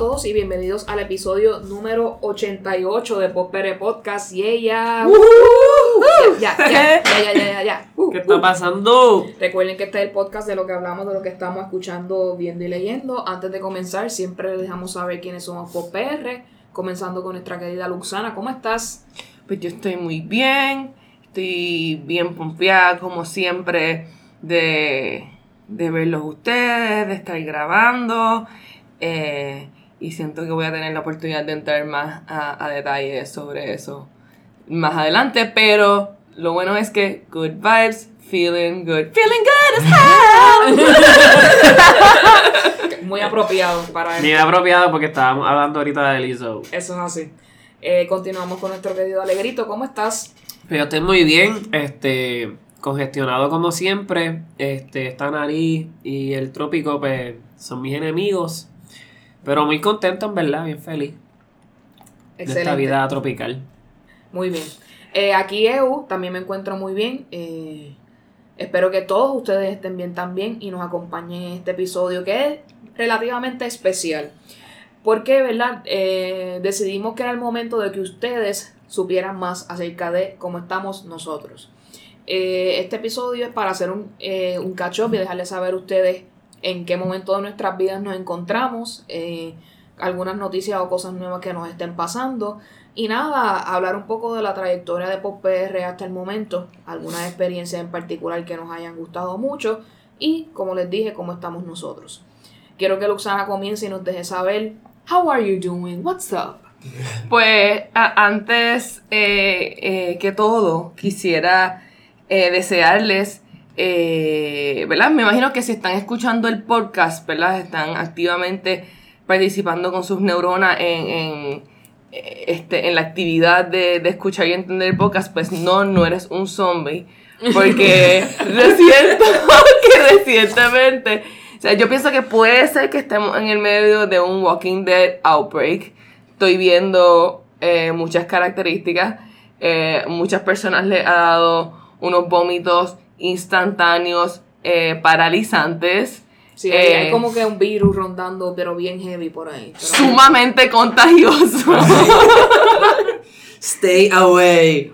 Todos y bienvenidos al episodio número 88 de Popere Podcast. Y ella. Ya, ya, ya, ya, ya, ya, ya. ¿Qué está pasando? Recuerden que este es el podcast de lo que hablamos, de lo que estamos escuchando, viendo y leyendo. Antes de comenzar, siempre les dejamos saber quiénes somos PR. Comenzando con nuestra querida Luxana. ¿Cómo estás? Pues yo estoy muy bien, estoy bien pompeada como siempre de, de verlos ustedes, de estar grabando eh, y siento que voy a tener la oportunidad de entrar más a, a detalles sobre eso más adelante, pero lo bueno es que good vibes, feeling good, feeling good as hell. Muy apropiado para Bien esto. apropiado porque estábamos hablando ahorita de Lizzo. Eso es así. Eh, continuamos con nuestro querido Alegrito. ¿Cómo estás? Yo estoy muy bien, este, congestionado como siempre. Este, esta nariz y el trópico, pues, son mis enemigos. Pero muy contento, en verdad, bien feliz de esta Excelente. vida tropical. Muy bien. Eh, aquí EU, también me encuentro muy bien. Eh, espero que todos ustedes estén bien también y nos acompañen en este episodio que es relativamente especial. Porque, ¿verdad? Eh, decidimos que era el momento de que ustedes supieran más acerca de cómo estamos nosotros. Este episodio es para hacer un, un catch-up y dejarles saber a ustedes en qué momento de nuestras vidas nos encontramos, eh, algunas noticias o cosas nuevas que nos estén pasando. Y nada, hablar un poco de la trayectoria de Pop PR hasta el momento, algunas experiencias en particular que nos hayan gustado mucho y, como les dije, cómo estamos nosotros. Quiero que Luxana comience y nos deje saber, how are you doing? What's up? Pues antes eh, eh, que todo, quisiera eh, desearles, eh, ¿verdad? Me imagino que si están escuchando el podcast, ¿verdad? Están activamente participando con sus neuronas en, en, eh, este, en la actividad de, de escuchar y entender el podcast, pues no, no eres un zombie. Porque reciente, que recientemente, o sea, yo pienso que puede ser que estemos en el medio de un Walking Dead outbreak. Estoy viendo eh, muchas características. eh, muchas personas le ha dado unos vómitos instantáneos eh, paralizantes. Sí, hay, hay Eh, como que un virus rondando, pero bien heavy por ahí. sumamente contagioso. Stay away.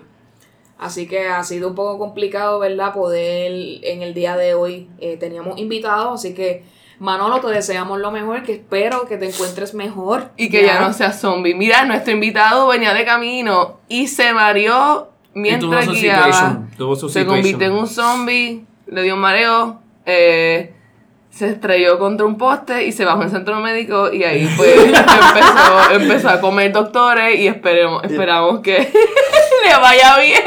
Así que ha sido un poco complicado, ¿verdad? Poder en el día de hoy eh, teníamos invitados, así que Manolo, te deseamos lo mejor, que espero que te encuentres mejor. y que ya no sea zombie. Mira, nuestro invitado venía de camino y se mareó mientras guiaba. situation, tuvo su Se convirtió en un zombie, le dio un mareo, eh, se estrelló contra un poste y se bajó en centro médico y ahí pues empezó, empezó a comer doctores y esperemos, esperamos que le vaya bien.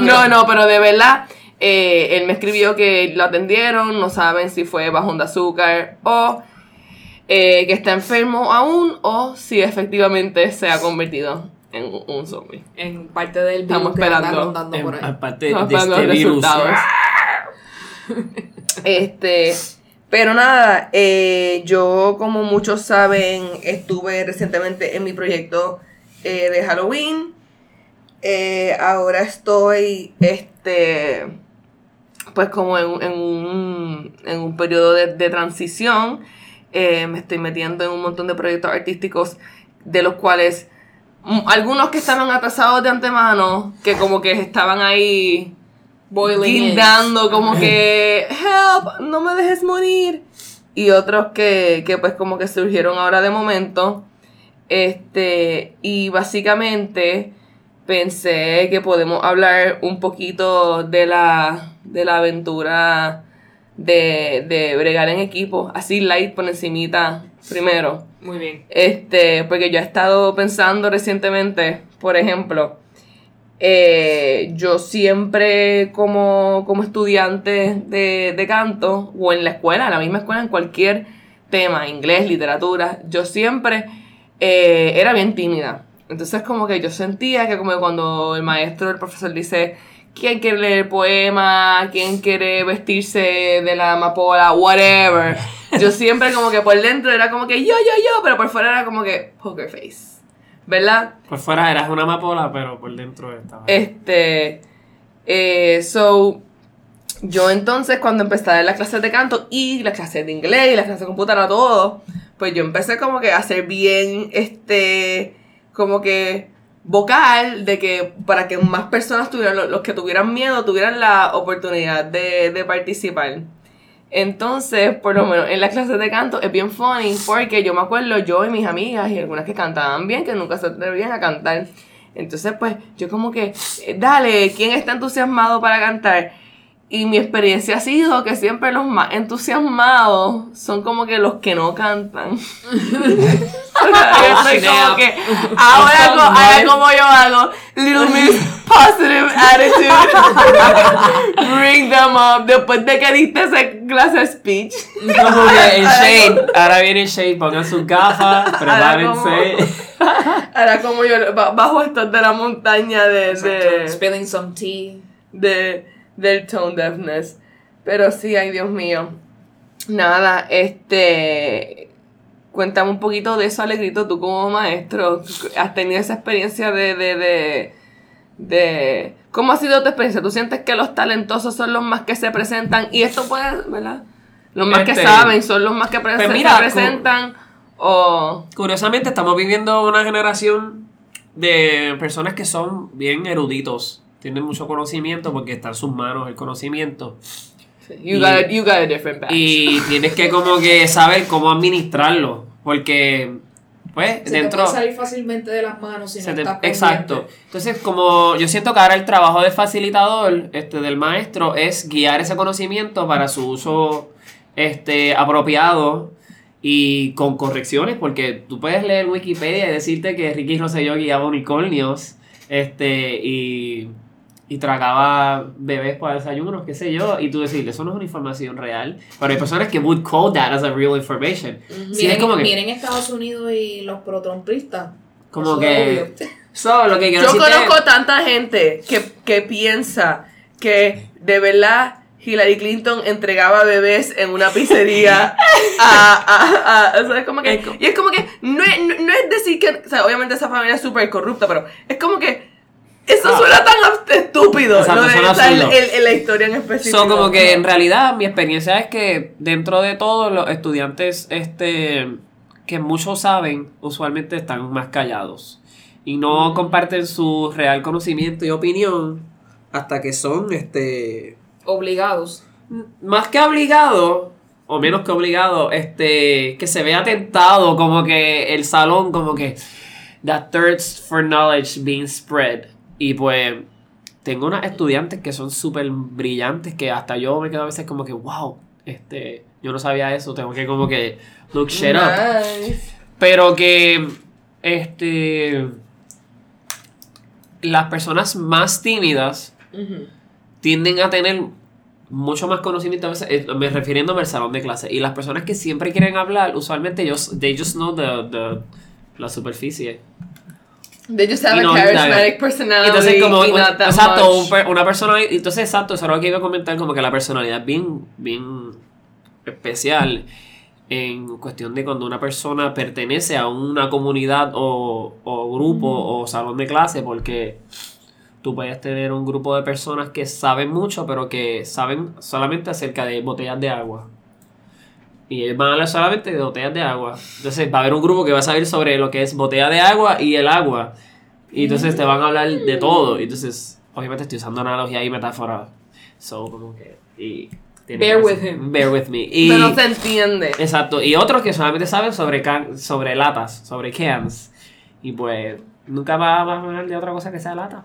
No, no, pero de verdad, eh, él me escribió que lo atendieron, no saben si fue bajón de azúcar o eh, que está enfermo aún o si efectivamente se ha convertido en un, zombie. En parte del virus Estamos que anda esperando. rondando por ahí. Estamos de esperando este los virus. resultados. Este, pero nada, eh, yo como muchos saben, estuve recientemente en mi proyecto eh, de Halloween. Eh, ahora estoy, este, pues como en, en un, en un periodo de, de transición. Eh, me estoy metiendo en un montón de proyectos artísticos de los cuales algunos que estaban atrasados de antemano, que como que estaban ahí guindando como que help, no me dejes morir. Y otros que, que pues como que surgieron ahora de momento. Este, y básicamente pensé que podemos hablar un poquito de la, de la aventura de, de bregar en equipo, así light por encimita primero. Muy bien. Este, porque yo he estado pensando recientemente, por ejemplo, eh, yo siempre como, como estudiante de, de canto, o en la escuela, en la misma escuela, en cualquier tema, inglés, literatura, yo siempre eh, era bien tímida. Entonces como que yo sentía que como cuando el maestro, el profesor dice, ¿quién quiere leer poema? ¿Quién quiere vestirse de la amapola? Whatever. Yo siempre como que por dentro era como que yo, yo, yo, pero por fuera era como que poker face. ¿Verdad? Por fuera eras una amapola, pero por dentro estaba. Este. Eh, so. Yo entonces, cuando empecé a dar las clases de canto y las clases de inglés y las clases de computadora, todo, pues yo empecé como que a hacer bien, este, como que vocal, de que para que más personas tuvieran, los, que tuvieran miedo, tuvieran la oportunidad de, de participar. Entonces, por lo menos en la clase de canto es bien funny porque yo me acuerdo yo y mis amigas y algunas que cantaban bien, que nunca se atrevían a cantar. Entonces, pues yo como que, eh, dale, ¿quién está entusiasmado para cantar? Y mi experiencia ha sido que siempre los más entusiasmados son como que los que no cantan. Yo soy como que ahora, co- ahora como yo hago, little miss positive attitude. Bring them up. Después de que diste esa clase speech. Como que el Shade, ahora viene el Shade, pongan sus gafas, prepárense. Ahora como yo ba- bajo esto de la montaña de, de, Spilling some tea. de- del tone deafness. Pero sí, ay Dios mío. Nada, este. Cuéntame un poquito de eso, Alegrito, tú como maestro. ¿Has tenido esa experiencia de, de, de, de- ¿Cómo ha sido tu experiencia? ¿Tú sientes que los talentosos son los más que se presentan? Y esto puede, ¿verdad? Los más que Este, saben son los más que pre- pues se presentan. O. Curiosamente, estamos viviendo una generación de personas que son bien eruditos. Tienen mucho conocimiento porque está en sus manos el conocimiento. You Y- got, a, you got a different batch. Y tienes que como que saber cómo administrarlo. Porque, pues, Se te dentro... puede salir fácilmente de las manos si Se no te- estás exacto. Entonces, como yo siento que ahora el trabajo de facilitador, este, del maestro, es guiar ese conocimiento para su uso este, apropiado y con correcciones, porque tú puedes leer Wikipedia y decirte que Ricky Rosselló guiaba unicornios este, y, y tragaba bebés para desayunos, qué sé yo, y tú decirle, eso no es una información real, pero hay personas que would call that as a real information. Sí, miren, es como que, miren Estados Unidos y los protrumpistas. como que, so, lo que quiero Yo es- conozco tanta gente que, que piensa que de verdad Hillary Clinton entregaba bebés en una pizzería a, a, a- o sea, es como que, y es como que no es, no, no es decir que, o sea, obviamente esa familia es súper corrupta, pero es como que eso Ah. suena tan estúpido, Exacto, lo de suena el- absurdo. el- el- la historia en específico. So, como que en realidad mi experiencia es que dentro de todo los estudiantes este que muchos saben usualmente están más callados y no comparten su real conocimiento y opinión hasta que son este Obligados. más que obligados o menos que obligados este que se vea tentado como que el salón como que that thirst for knowledge being spread y pues tengo unas estudiantes que son súper brillantes que hasta yo me quedo a veces como que wow este yo no sabía eso tengo que como que look shit up. Pero que este las personas más tímidas tienden a tener mucho más conocimiento a veces, eh, me refiriéndome al salón de clase. Y las personas que siempre quieren hablar usualmente ellos they just know the, the- la superficie They just have Y a no, charismatic personality entonces como y not that exacto much. una persona entonces exacto eso lo que iba a comentar como que la personalidad es bien bien especial en cuestión de cuando una persona pertenece a una comunidad o, o grupo o salón de clase porque tú puedes tener un grupo de personas que saben mucho pero que saben solamente acerca de botellas de agua y ellos van a hablar solamente de botellas de agua entonces va a haber un grupo que va a saber sobre lo que es botella de agua y el agua y entonces te van a hablar de todo y entonces obviamente estoy usando analogía y metáfora so como que y Bear with him. bear with me y Pero se entiende. Exacto, y otros que solamente saben sobre, can- sobre latas, sobre cans. Y pues nunca va, va a hablar de otra cosa que sea lata.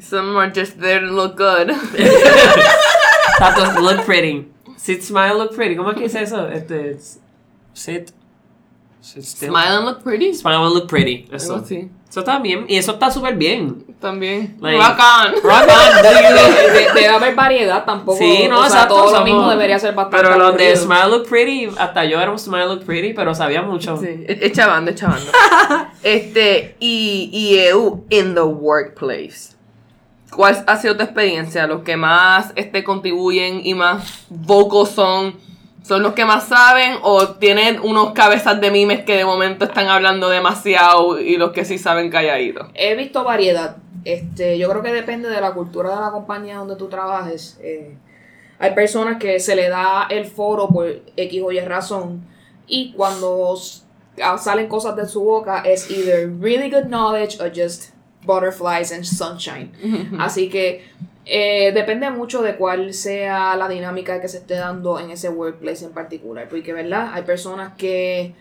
Some are just there to look good. Exacto, look pretty. Sit, smile, look pretty. ¿Cómo es que dice eso? Este, sit, sit still. Smile and look pretty. Smile and look pretty. Eso. Algo así. Eso está bien, y eso está súper bien. También. Like- Rock on. Rock on, De- Debe haber variedad tampoco. Sí, no, o sea, exacto. todo lo mismo debería ser bastante. Pero los de. Smile Look Pretty, hasta yo era un Smile Look Pretty, pero sabía mucho. Sí, e- echa bando, echa bando. este, y, y EU in the workplace. ¿Cuál ha sido tu experiencia? Los que más este, contribuyen y más vocals son, son los que más saben o tienen unos cabezas de mimes que de momento están hablando demasiado y los que sí saben calladitos. He visto variedad. Este, yo creo que depende de la cultura de la compañía donde tú trabajes. Eh, hay personas que se le da el foro por X o Y razón Y cuando ah, salen cosas de su boca es either really good knowledge or just butterflies and sunshine. Así que eh, depende mucho de cuál sea la dinámica que se esté dando en ese workplace en particular. Porque, ¿verdad? Hay personas que,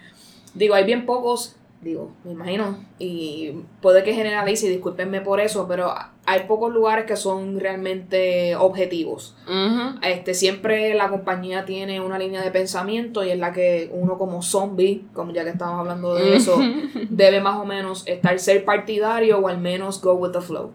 digo, hay bien pocos, digo, me imagino, y puede que generalice y discúlpenme por eso, pero hay pocos lugares que son realmente objetivos. Este, siempre la compañía tiene una línea de pensamiento y es la que uno como zombie, como ya que estamos hablando de eso, debe más o menos estar ser partidario o al menos go with the flow.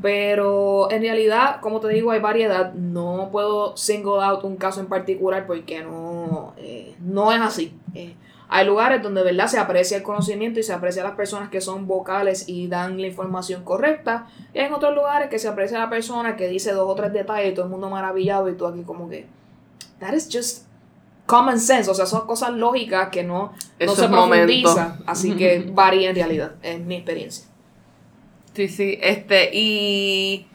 Pero en realidad, como te digo, hay variedad. No puedo single out un caso en particular porque no, eh, no es así. Eh, hay lugares donde de verdad se aprecia el conocimiento y se aprecia a las personas que son vocales y dan la información correcta. Y hay en otros lugares que se aprecia a la persona que dice dos o tres detalles y todo el mundo maravillado y tú aquí como que... That is just common sense. O sea, son cosas lógicas que no, no se profundiza. Así que varía en realidad, en mi experiencia. Sí, sí, este, y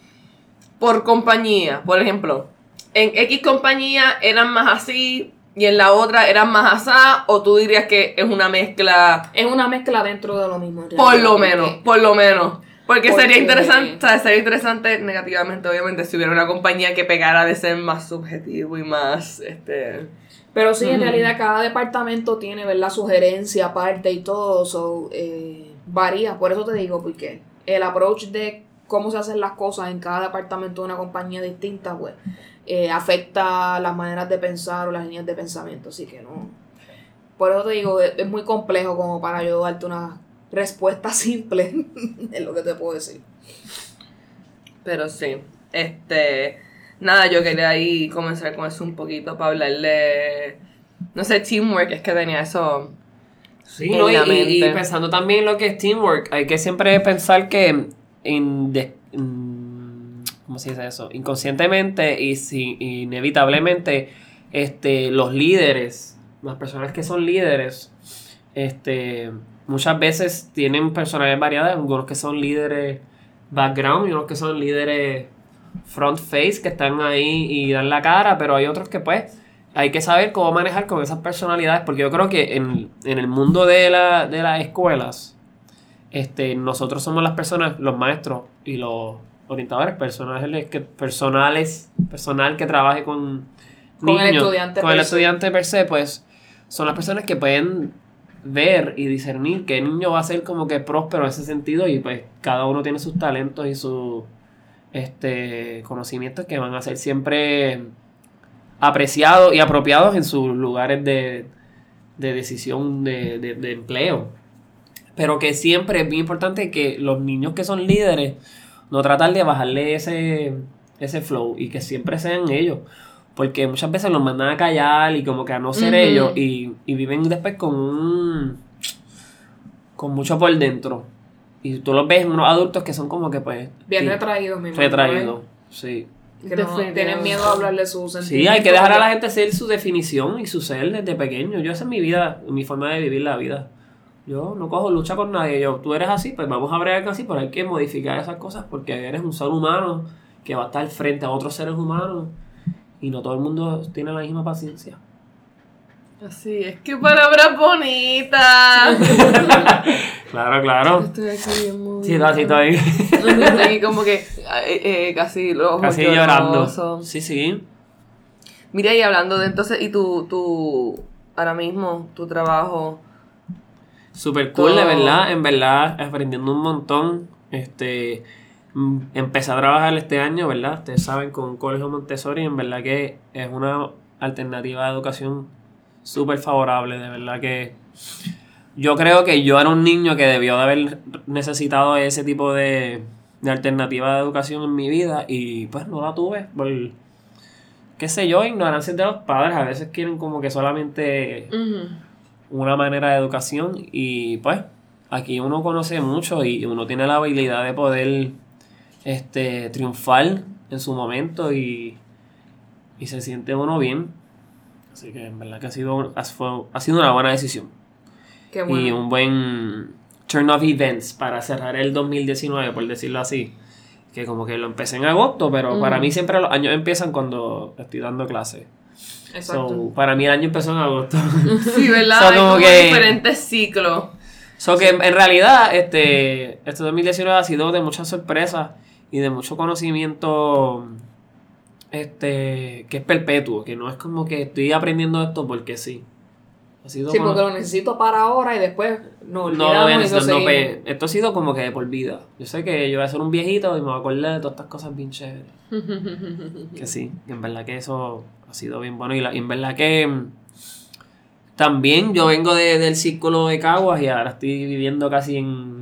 por compañía, por ejemplo, en X compañía eran más así y en la otra eran más asá, o tú dirías que es una mezcla, Es una mezcla dentro de lo mismo. por lo menos, por lo menos. Porque, sería interesante, o sea, sería interesante negativamente, obviamente, si hubiera una compañía que pegara de ser más subjetivo y más, este... Pero sí, en realidad cada departamento tiene, ¿verdad? Sugerencia aparte y todo, so, eh, varía. Por eso te digo, porque el approach de cómo se hacen las cosas en cada departamento de una compañía distinta, pues, eh, afecta las maneras de pensar o las líneas de pensamiento. Así que no. Por eso te digo, es, es muy complejo como para yo darte una respuesta simple en lo que te puedo decir. Pero sí, este, nada, yo quería ahí comenzar con eso un poquito para hablarle, no sé, teamwork, es que tenía eso. Sí, no, y, y- pensando también en lo que es teamwork, hay que siempre pensar que mm, ¿cómo se dice eso? Inconscientemente y si, inevitablemente este, los líderes, las personas que son líderes, este, muchas veces tienen personalidades variadas, algunos que son líderes background y unos que son líderes front face que están ahí y dan la cara, pero hay otros que pues hay que saber cómo manejar con esas personalidades, porque yo creo que en, en el mundo de, la, de las escuelas, este, nosotros somos las personas, los maestros y los orientadores personales que, personales, personal que trabaje con, Con el estudiante con el per se. estudiante per se, pues son las personas que pueden ver y discernir qué niño va a ser como que próspero en ese sentido y pues cada uno tiene sus talentos y sus este, conocimientos que van a ser siempre apreciados y apropiados en sus lugares de, de decisión de, de- de empleo. Pero que siempre es bien importante que los niños que son líderes no tratar de bajarle ese, ese flow y que siempre sean ellos. Porque muchas veces los mandan a callar y como que a no ser ellos y, y viven después con un... con mucho por dentro. Y tú los ves en unos adultos que son como que pues... Bien sí, retraídos, mi imagino, ¿eh? retraídos. Sí. Que no tienen miedo a hablarle sus Sí, hay que dejar a la gente ser su definición y su ser desde pequeño. Yo esa es mi vida, mi forma de vivir la vida. Yo no cojo lucha con nadie. Yo, tú eres así, pues vamos a bregar así, pero hay que modificar esas cosas porque eres un ser humano que va a estar frente a otros seres humanos y no todo el mundo tiene la misma paciencia. Así, es que palabras bonitas. Claro, claro. Estoy aquí bien movida. Sí, así estoy. Estoy aquí como que eh, eh, casi los ojos Casi llorando. Sí, sí. Mira, y hablando de entonces, y tu, tu, ahora mismo, tu trabajo. Super cool, de verdad, en verdad, aprendiendo un montón. Este, empecé a trabajar este año, ¿verdad? Ustedes saben, con Colegio Montessori, en verdad que es una alternativa de educación súper favorable, de verdad que yo creo que yo era un niño que debió de haber necesitado ese tipo de, de alternativa de educación en mi vida y pues no la tuve por, qué sé yo, ignorancia de los padres, a veces quieren como que solamente una manera de educación y pues aquí uno conoce mucho y uno tiene la habilidad de poder este triunfar en su momento y, y se siente uno bien. Así que en verdad que ha sido ha, sido una buena decisión. Qué bueno. y un buen turn of events para cerrar el 2019 por decirlo así. Que como que lo empecé en agosto pero para mí siempre los años empiezan cuando estoy dando clases Exacto. So, para mí el año empezó en agosto. Sí, ¿verdad? So, Hay como como que- diferentes ciclos. So que en realidad, este, este 2019 ha sido de muchas sorpresas y de mucho conocimiento este, que es perpetuo, que no es como que estoy aprendiendo esto porque sí. Ha sido Sí, como- porque lo necesito para ahora y después no no, no, seguimos. pe- esto ha sido como que de por vida. Yo sé que yo voy a ser un viejito y me voy a acordar de todas estas cosas bien chéveres. que sí, en verdad que eso ha sido bien bueno. Y, la- y en verdad que mm, también yo vengo de- del círculo de Caguas y ahora estoy viviendo casi en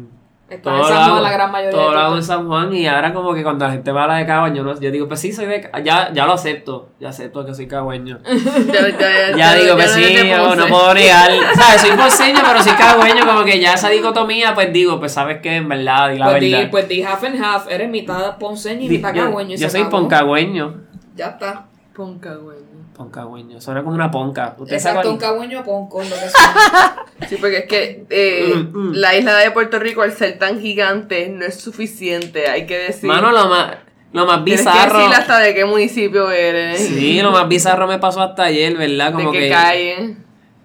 Está en todo San lo Juan hago- la gran mayoría todo de lo hago en. San Juan y ahora como que cuando la gente va a la de Caguas yo, no, yo digo, pues sí, soy de ya, ya lo acepto, ya acepto que soy cagüeño. Ya, digo, pues sí, de no, puedo negar. ¿Sabes? Soy ponceño, pero soy cagüeño, como que ya esa dicotomía, pues digo, pues sabes que en verdad, di la Pues di, verdad. pues di half and half, eres mitad ponceño y Di- mitad yo, cagüeño. yo se soy poncagüeño. Ya está. Ponca, güey. Poncagüeño, suena como una ponca. ¿Usted Exacto, un cagüeño ponco, lo que. Sí, porque es que eh, Mm, mm. la isla de Puerto Rico, al ser tan gigante, no es suficiente. Hay que decir. Mano, lo más, lo más Tienes que bizarro. decir hasta de qué municipio eres. Sí, lo más bizarro me pasó hasta ayer, ¿verdad? De Como qué que calle.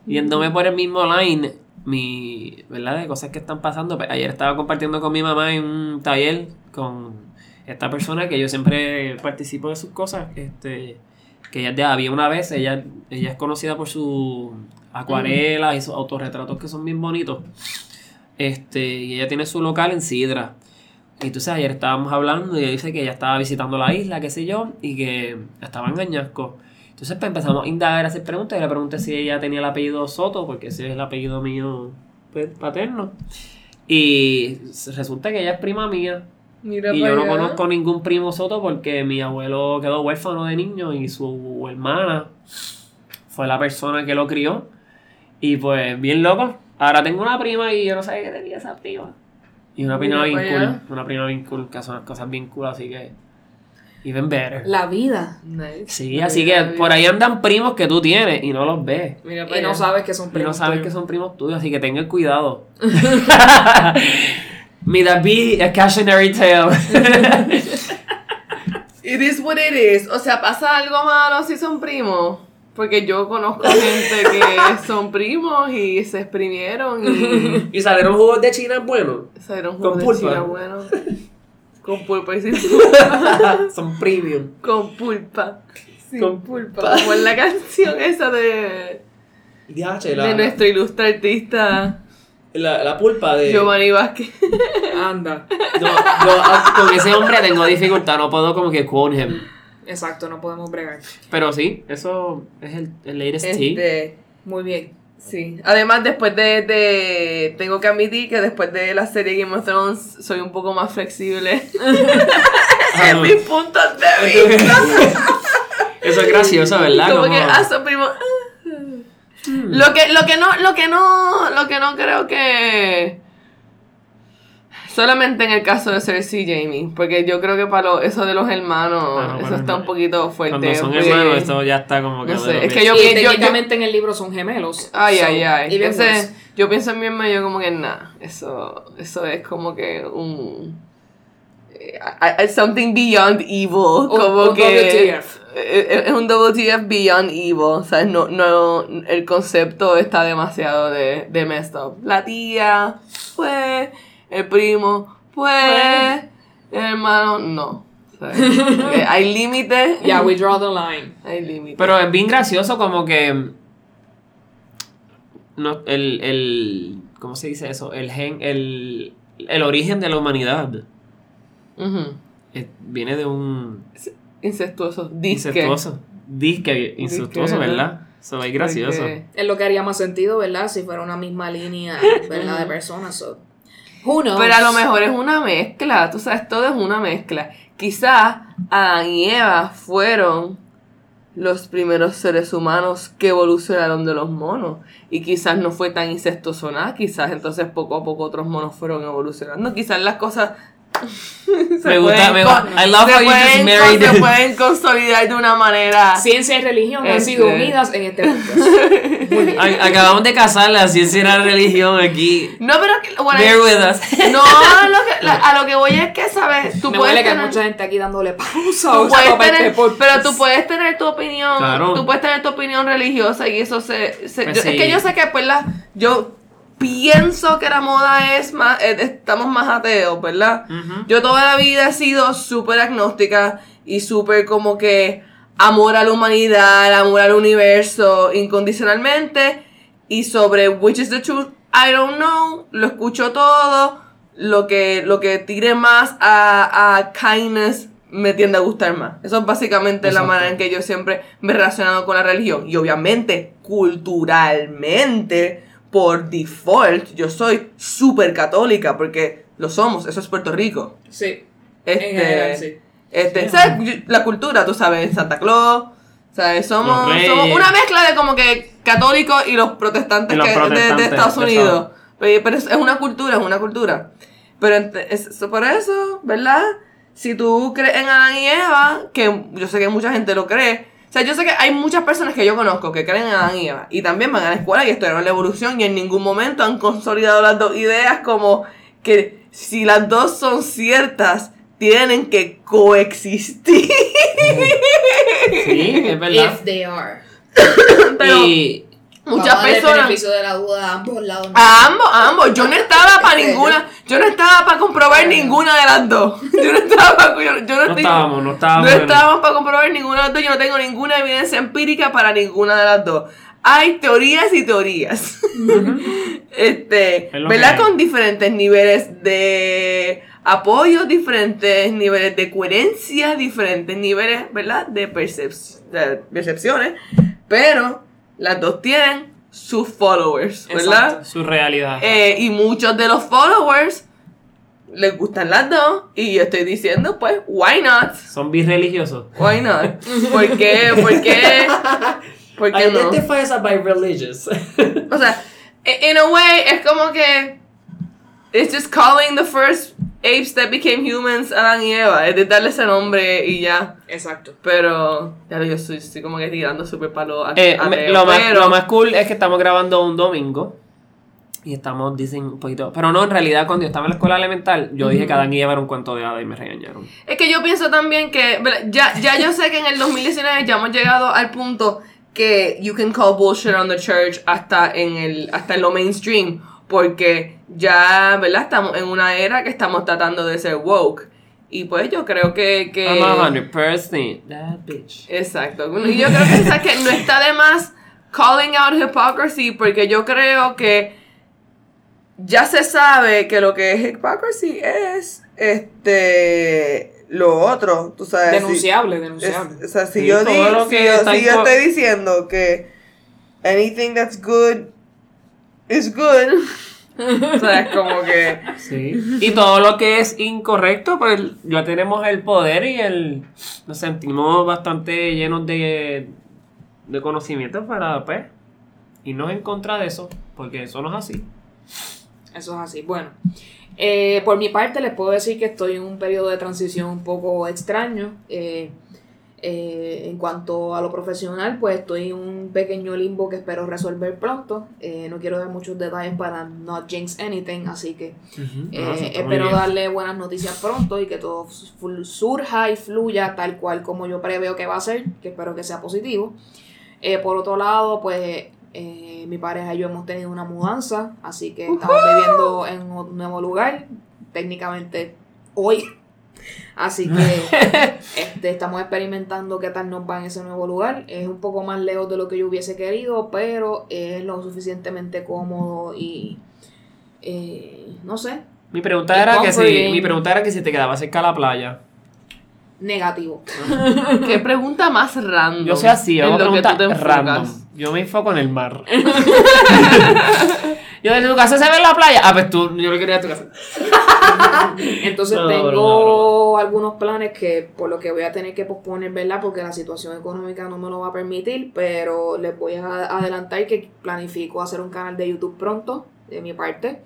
yéndome por el mismo line, mi, ¿verdad? De cosas que están pasando. Pues, ayer estaba compartiendo con mi mamá en un taller con esta persona que yo siempre participo de sus cosas, este, que ella había una vez, ella, ella es conocida por sus acuarelas y sus autorretratos que son bien bonitos. Este, y ella tiene su local en Sidra. Y entonces ayer estábamos hablando y ella dice que ella estaba visitando la isla, qué sé yo, y que estaba en Añasco. Entonces pues, empezamos a indagar, a hacer preguntas. Y le pregunté si ella tenía el apellido Soto, porque ese es el apellido mío pues, paterno. Y resulta que ella es prima mía. Mira Y yo no allá. conozco ningún primo Soto porque mi abuelo quedó huérfano de niño y su hermana fue la persona que lo crió. Y pues, bien loco. Ahora tengo una prima y yo no sabía que tenía esa prima. Y una prima Mira bien cool. allá. Una prima bien cool, que hace unas cosas bien cool, así que. Even better. La vida. Nice. Sí, Mira, así que mira. por ahí andan primos que tú tienes y no los ves. Mira Y no sabes que son Y no primos. sabes tuyos. que son primos tuyos, así que tengan cuidado. That be a cautionary tale. It is what it is. O sea, ¿pasa algo malo si son primos? Porque yo conozco gente que son primos y se exprimieron y y salieron jugos de China buenos. salieron Con jugo de pulpa. China bueno. Con pulpa y sin pulpa. son premium. Con pulpa. Sin Con pulpa. Como en la canción esa de, DH, de nuestro ilustre artista la, la pulpa de. Giovanni Vázquez. Anda. Yo, yo, ah, con ese hombre tengo dificultad, no puedo como que quote him. Exacto, no podemos bregar. Pero sí, eso es el, el latest tea. Este, Muy bien. sí. Además, después de, de. Tengo que admitir que después de la serie Game of Thrones soy un poco más flexible en no. mis puntos de vista. Eso es gracioso, ¿verdad? Como Como- que ah, son primos. Lo que, lo que no, lo que no, lo que no creo que solamente en el caso de Cersei y Jamie, porque yo creo que para lo- eso de los hermanos, Ah, no, eso está un poquito fuerte. Cuando son porque- hermanos, esto ya está como que. No sé, es que yo- y yo- en el libro son gemelos. Ay, So, ay, ay. worse. yo pienso en mi hermano y yo como que nada, eso, eso es como que un I- I- something beyond evil, como un que WTF. Eh, es un WTF beyond evil, o sea, no, no, el concepto está demasiado de, de messed up. La tía, pues, el primo, pues, el hermano, no. O sea, eh, hay límites. Yeah, we draw the line. Hay límites. Pero es bien gracioso como que no, el, el ¿cómo se dice eso? El gen, el, el origen de la humanidad viene de un Incestuoso. Disque. incestuoso. Disque incestuoso, Disque, ¿verdad? Eso es gracioso. Porque- Es lo que haría más sentido, ¿verdad? Si fuera una misma línea, ¿verdad? De personas. So. Who knows? Pero a lo mejor es una mezcla, tú sabes, todo es una mezcla. Quizás Adán y Eva fueron los primeros seres humanos que evolucionaron de los monos. Y quizás no fue tan incestuoso nada, quizás entonces poco a poco otros monos fueron evolucionando. Quizás las cosas se Me gusta, me gusta. I love se how you just pueden, married se pueden consolidar de una manera. Ciencia y religión han Este- sido unidas en este podcast. Muy bien. A- Acabamos de casar la ciencia y la religión aquí. No, pero bueno, Bear with us. no, lo que- la- a lo que voy es que, ¿sabes? Tú Me puedes huele que hay tener- mucha gente aquí dándole pausa. tú puedes tener- este pero tú puedes tener tu opinión, Claro. tú puedes tener tu opinión religiosa y eso se, se- Pues yo- sí. es que yo sé que pues la, yo pienso que la moda es más, eh, estamos más ateos, ¿verdad? Yo toda la vida he sido súper agnóstica y súper como que amor a la humanidad, amor al universo incondicionalmente y sobre which is the truth, I don't know, lo escucho todo, lo que, lo que tire más a, a kindness me tiende a gustar más. Eso es básicamente la manera en que yo siempre me he relacionado con la religión. Y obviamente, culturalmente, por default, yo soy súper católica porque lo somos, eso es Puerto Rico. Sí. Este, En general, sí. este, ¿sabes? La cultura, tú sabes, Santa Claus, ¿sabes? Somos, somos una mezcla de como que católicos y los protestantes, Y los que- de- Estados Unidos. Pero, pero es, es una cultura, es una cultura. Pero ent- es, es por eso, ¿verdad? Si tú crees en Adán y Eva, que yo sé que mucha gente lo cree, o sea, yo sé que hay muchas personas que yo conozco que creen en Adán y Eva y también van a la escuela y estudiaron la evolución y en ningún momento han consolidado las dos ideas como que si las dos son ciertas, tienen que coexistir. Sí, es verdad. If they are. Pero y muchas Vamos el personas... beneficio de la duda a ambos lados. A ambos, a ambos. Yo no estaba para ninguna. Yo no estaba para comprobar ninguna de las dos. Yo no estaba para. Yo, yo no, no estoy- estábamos, no no estábamos. en- estábamos para comprobar ninguna de las dos. Yo no tengo ninguna evidencia empírica para ninguna de las dos. Hay teorías y teorías. este, ¿verdad? hay. Con diferentes niveles de apoyo, diferentes niveles de coherencia, diferentes niveles, ¿verdad? De, percep- de percepciones. Pero las dos tienen sus followers, ¿verdad? Exacto. Su realidad. Eh, y muchos de los followers les gustan las dos. Y yo estoy diciendo, pues, why not? Son birreligiosos. Why not? ¿Por qué? ¿Por qué? ¿Por qué no? Identify as by religious. O sea, in a way, es como que. It's just calling the first apes that became humans Adán y Eva. Es de darle ese nombre y ya. Exacto. Pero. Ya yo estoy, estoy como que tirando súper palo a, Eh, ateo, me- lo, más, pero- lo más cool es que estamos grabando un domingo. Y estamos, dicen un poquito. Pero no, en realidad, cuando yo estaba en la escuela elemental, yo dije que Adán y Eva era un cuento de hada y me regañaron. Es que yo pienso también que, ya, ya yo sé que en el 2019 ya hemos llegado al punto que you can call bullshit on the church hasta en el, hasta en lo mainstream, porque ya, ¿verdad? Estamos en una era que estamos tratando de ser woke. Y pues yo creo que... que I'm a hundred percent that bitch. Exacto. Y yo creo que, ¿sabes qué? no está de más calling out hypocrisy, porque yo creo que ya se sabe que lo que es hypocrisy es este lo otro, tú sabes. si- Denunciable, es- denunciable. o sea, si Sí, yo, di- si que yo, si yo estoy diciendo que anything that's good is good, o sea, es como que Sí. Y todo lo que es incorrecto, pues ya tenemos el poder y el. Nos sentimos bastante llenos de, de conocimiento para, pues, irnos en contra de eso, porque eso no es así. Eso es así. Bueno, eh, por mi parte les puedo decir que estoy en un periodo de transición un poco extraño. eh, eh, en cuanto a lo profesional, pues estoy en un pequeño limbo que espero resolver pronto. Eh, no quiero dar muchos detalles para not jinx anything, así que No, eh, espero darle buenas noticias pronto y que todo surja y fluya tal cual como yo preveo que va a ser, que espero que sea positivo. Eh, por otro lado, pues eh, mi pareja y yo hemos tenido una mudanza, así que estamos viviendo en un nuevo lugar, técnicamente hoy. Así que este, estamos experimentando qué tal nos va en ese nuevo lugar. Es un poco más lejos de lo que yo hubiese querido, pero es lo suficientemente cómodo y eh, no sé, Mi pregunta era que si, mi pregunta era que si te quedabas cerca de la playa. negativo. qué pregunta más random. Yo soy así, yo en hago lo que tú te preguntas enfocas. random. Yo me enfoco en el mar. yo desde tu casa se ve la playa. Ah, pues tú, yo lo quería a tu casa. Entonces No, tengo algunos planes que por lo que voy a tener que posponer, ¿verdad? Porque la situación económica no me lo va a permitir, pero les voy a adelantar que planifico hacer un canal de YouTube pronto, de mi parte.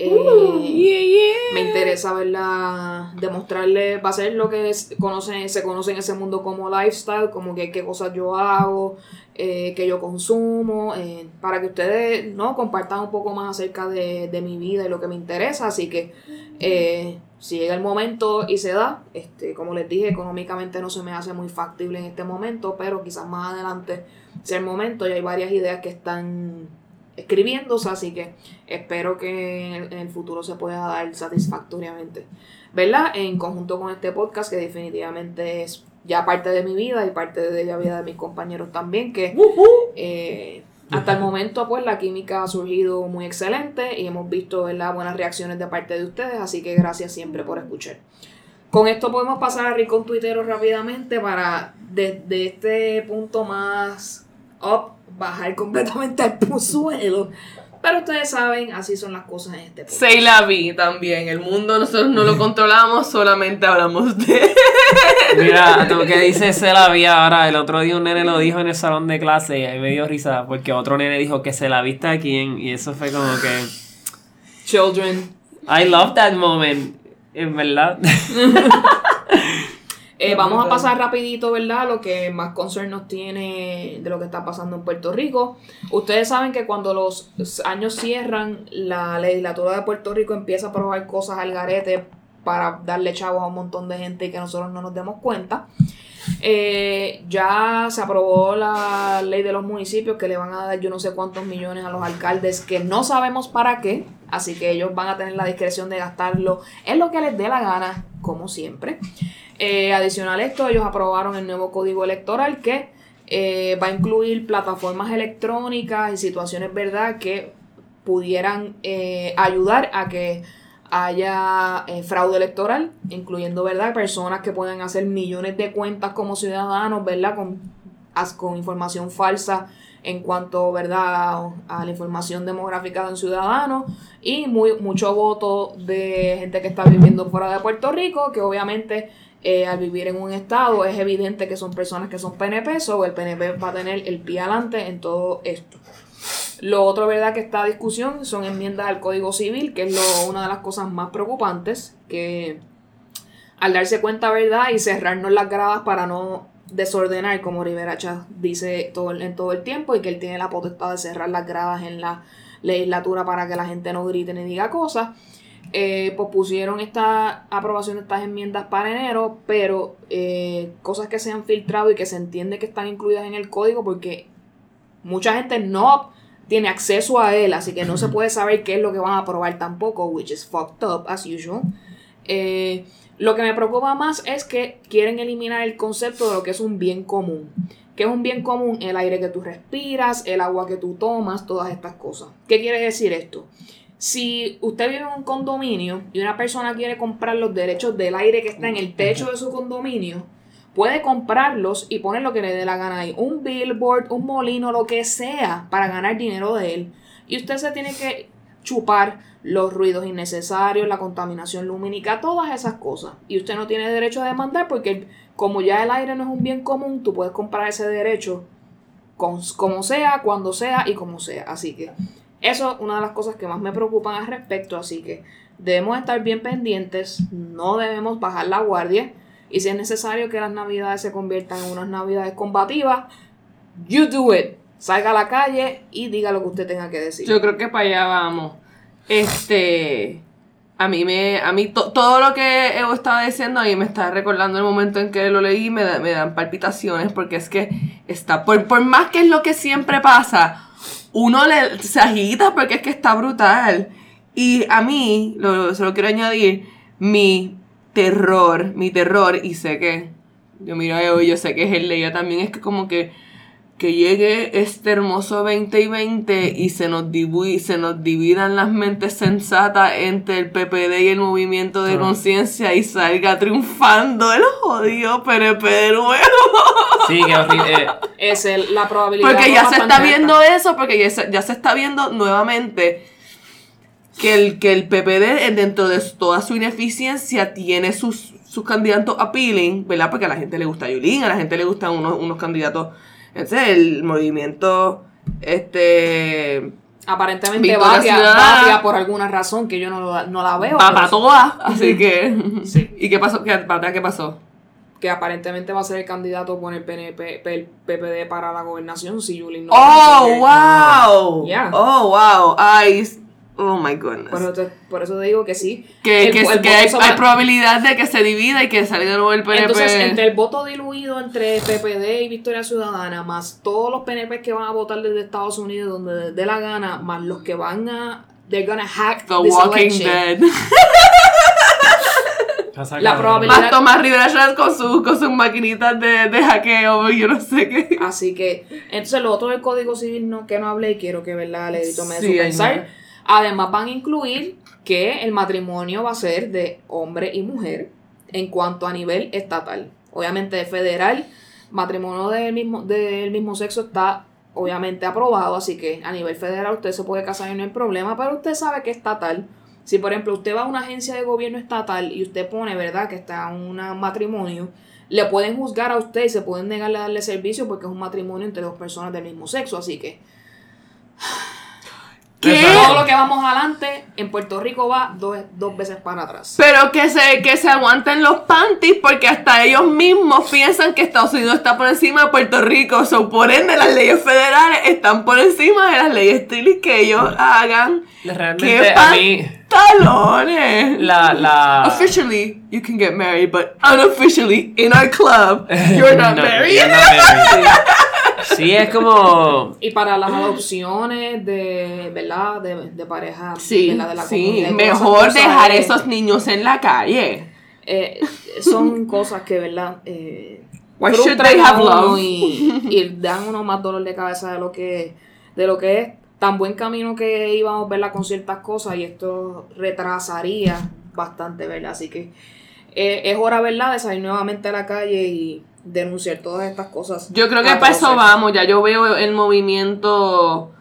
Eh, me interesa verla, demostrarle, va a ser lo que es, conocen, se conoce en ese mundo como lifestyle, como que qué cosas yo hago, eh, que yo consumo, eh, para que ustedes no compartan un poco más acerca de, de mi vida y lo que me interesa. Así que si llega el momento y se da, este, como les dije, económicamente no se me hace muy factible en este momento, pero quizás más adelante sea el momento y hay varias ideas que están escribiéndose, así que espero que en el, futuro se pueda dar satisfactoriamente. ¿Verdad? En conjunto con este podcast, que definitivamente es ya parte de mi vida y parte de la vida de mis compañeros también, que eh, hasta el momento pues la química ha surgido muy excelente y hemos visto ¿verdad? buenas reacciones de parte de ustedes, así que gracias siempre por escuchar. Con esto podemos pasar a Rincón Tuitero rápidamente para desde este punto más up bajar completamente al suelo. Pero ustedes saben, así son las cosas en este podcast. Say la vi también. El mundo nosotros no lo controlamos, solamente hablamos de. Mira, tú que dices se la vi ahora. El otro día un nene lo dijo en el salón de clase y ahí me dio risa porque otro nene dijo que se la viste a quién y eso fue como que. Children. I love that moment. En verdad. Eh, vamos a pasar rapidito, ¿verdad? Lo que más concern nos tiene de lo que está pasando en Puerto Rico. Ustedes saben que cuando los años cierran, la legislatura de Puerto Rico empieza a aprobar cosas al garete para darle chavos a un montón de gente y que nosotros no nos demos cuenta. Eh, ya se aprobó la ley de los municipios que le van a dar yo no sé cuántos millones a los alcaldes que no sabemos para qué, así que ellos van a tener la discreción de gastarlo en lo que les dé la gana, como siempre. Eh, adicional a esto, ellos aprobaron el nuevo código electoral que eh, va a incluir plataformas electrónicas y situaciones, ¿verdad?, que pudieran eh, ayudar a que haya eh, fraude electoral, incluyendo, ¿verdad?, personas que pueden hacer millones de cuentas como ciudadanos, ¿verdad?, con, con información falsa en cuanto, ¿verdad?, a la información demográfica de un ciudadano y muy, mucho voto de gente que está viviendo fuera de Puerto Rico, que obviamente eh, al vivir en un estado es evidente que son personas que son PNP, o el PNP va a tener el pie adelante en todo esto. Lo otro, ¿verdad?, que está discusión son enmiendas al Código Civil, que es lo- una de las cosas más preocupantes, que al darse cuenta, ¿verdad?, y cerrarnos las gradas para no desordenar, como Rivera Chávez dice todo, en todo el tiempo, y que él tiene la potestad de cerrar las gradas en la legislatura para que la gente no grite ni diga cosas. Eh, pospusieron esta aprobación de estas enmiendas para enero, pero eh, cosas que se han filtrado y que se entiende que están incluidas en el código porque mucha gente no tiene acceso a él, así que no se puede saber qué es lo que van a aprobar tampoco, which is fucked up as usual. Eh, lo que me preocupa más es que quieren eliminar el concepto de lo que es un bien común. ¿Qué es un bien común? El aire que tú respiras, el agua que tú tomas, todas estas cosas. ¿Qué quiere decir esto? Si usted vive en un condominio y una persona quiere comprar los derechos del aire que está en el techo de su condominio, puede comprarlos y poner lo que le dé la gana ahí. Un billboard, un molino, lo que sea, para ganar dinero de él. Y usted se tiene que chupar los ruidos innecesarios, la contaminación lumínica, todas esas cosas. Y usted no tiene derecho a demandar porque como ya el aire no es un bien común, tú puedes comprar ese derecho con- como sea, cuando sea y como sea. Así que eso es una de las cosas que más me preocupan al respecto. Así que debemos estar bien pendientes, no debemos bajar la guardia. Y si es necesario que las navidades se conviertan en unas navidades combativas, you do it. Salga a la calle y diga lo que usted tenga que decir. Yo creo que para allá vamos. Este. A mí me. A mí to- todo lo que Evo estaba diciendo a mí me está recordando el momento en que lo leí me, me dan palpitaciones porque es que está. Por, por más que es lo que siempre pasa, uno le, se agita porque es que está brutal. Y a mí, lo, quiero añadir, mi terror, mi terror, y sé que. Yo miro a Evo y yo sé que es el de también, es que como que que llegue este hermoso 2020 y se nos, divu- se nos dividan las mentes sensatas entre el PPD y el movimiento de conciencia y salga triunfando el jodido PNP de nuevo. Sí, qué horrible. eh, Es el- la probabilidad. Porque ya se está viendo eso, porque ya se, ya se está viendo nuevamente que el, que el PPD eh, dentro de toda su ineficiencia tiene sus, sus candidatos appealing, ¿verdad? Porque a la gente le gusta Yulín, a la gente le gustan unos, unos candidatos. Entonces el movimiento este Aparentemente. Batia, por alguna razón que yo no, no la veo. Va para todas, así que... Sí. ¿Y qué pasó? ¿Qué, Batea, ¿Qué pasó? que aparentemente va a ser el candidato por el PNP, el PPD para la gobernación si Yulín no ¡Oh, wow! Yeah. ¡Oh, wow! Ay, oh my goodness. Por eso, te, por eso te digo que sí. que El- que, el que voto hay, probabilidad de que se divida y que salga de nuevo el PNP. Entonces, entre el voto diluido entre PPD y Victoria Ciudadana, más todos los PNP que van a votar desde Estados Unidos donde les dé la gana, más los que van a. They're gonna hack The this Walking election. Dead. La probabilidad- Más Tomás Rivera con, su, con sus maquinitas de, de hackeo, yo no sé qué. Así que, entonces lo otro del Código Civil no, que no hablé y quiero que verdad le tome Sí, su pensar. Además van a incluir que el matrimonio va a ser de hombre y mujer en cuanto a nivel estatal. Obviamente federal, matrimonio del mismo, del mismo sexo está obviamente aprobado, así que a nivel federal usted se puede casar y no hay problema, pero usted sabe que estatal, si por ejemplo usted va a una agencia de gobierno estatal y usted pone, ¿verdad?, que está un matrimonio, le pueden juzgar a usted y se pueden negarle a darle servicio porque es un matrimonio entre dos personas del mismo sexo, así que ¿Qué? todo lo que vamos adelante en Puerto Rico va dos, dos veces para atrás. Pero que se, que se aguanten los panties porque hasta ellos mismos piensan que Estados Unidos está por encima de Puerto Rico. So, por ende, las leyes federales están por encima de las leyes estilis que ellos hagan. Realmente ¡Qué a mí pantalones! la, la Officially, you can get married, but unofficially, in our club, you're not No, married. you're not married. Sí, es como Y para las adopciones de, ¿verdad? De, de pareja, Sí, ¿verdad? De la sí, mejor dejar eh, esos niños en la calle. eh, son cosas que, ¿verdad? Eh, Why should they have love? Y, y dan uno más dolor de cabeza de lo que, de lo que es tan buen camino que íbamos, ¿verdad? Con ciertas cosas y esto retrasaría bastante, ¿verdad? Así que eh, es hora, ¿verdad? De salir nuevamente a la calle y denunciar todas estas cosas. Yo creo que para eso vamos, ya yo veo el movimiento,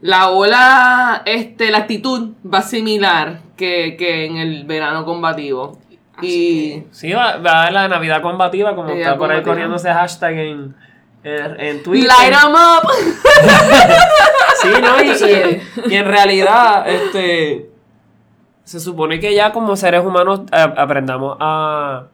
la ola, este, la actitud va similar que, que en el verano combativo. Así Y Sí, va, va a la Navidad combativa, como Navidad está por ahí corriendo ese hashtag en, en, en Twitter. light 'em up. Sí, ¿no? Y, y- en realidad, este. Se supone que ya como seres humanos a- aprendamos a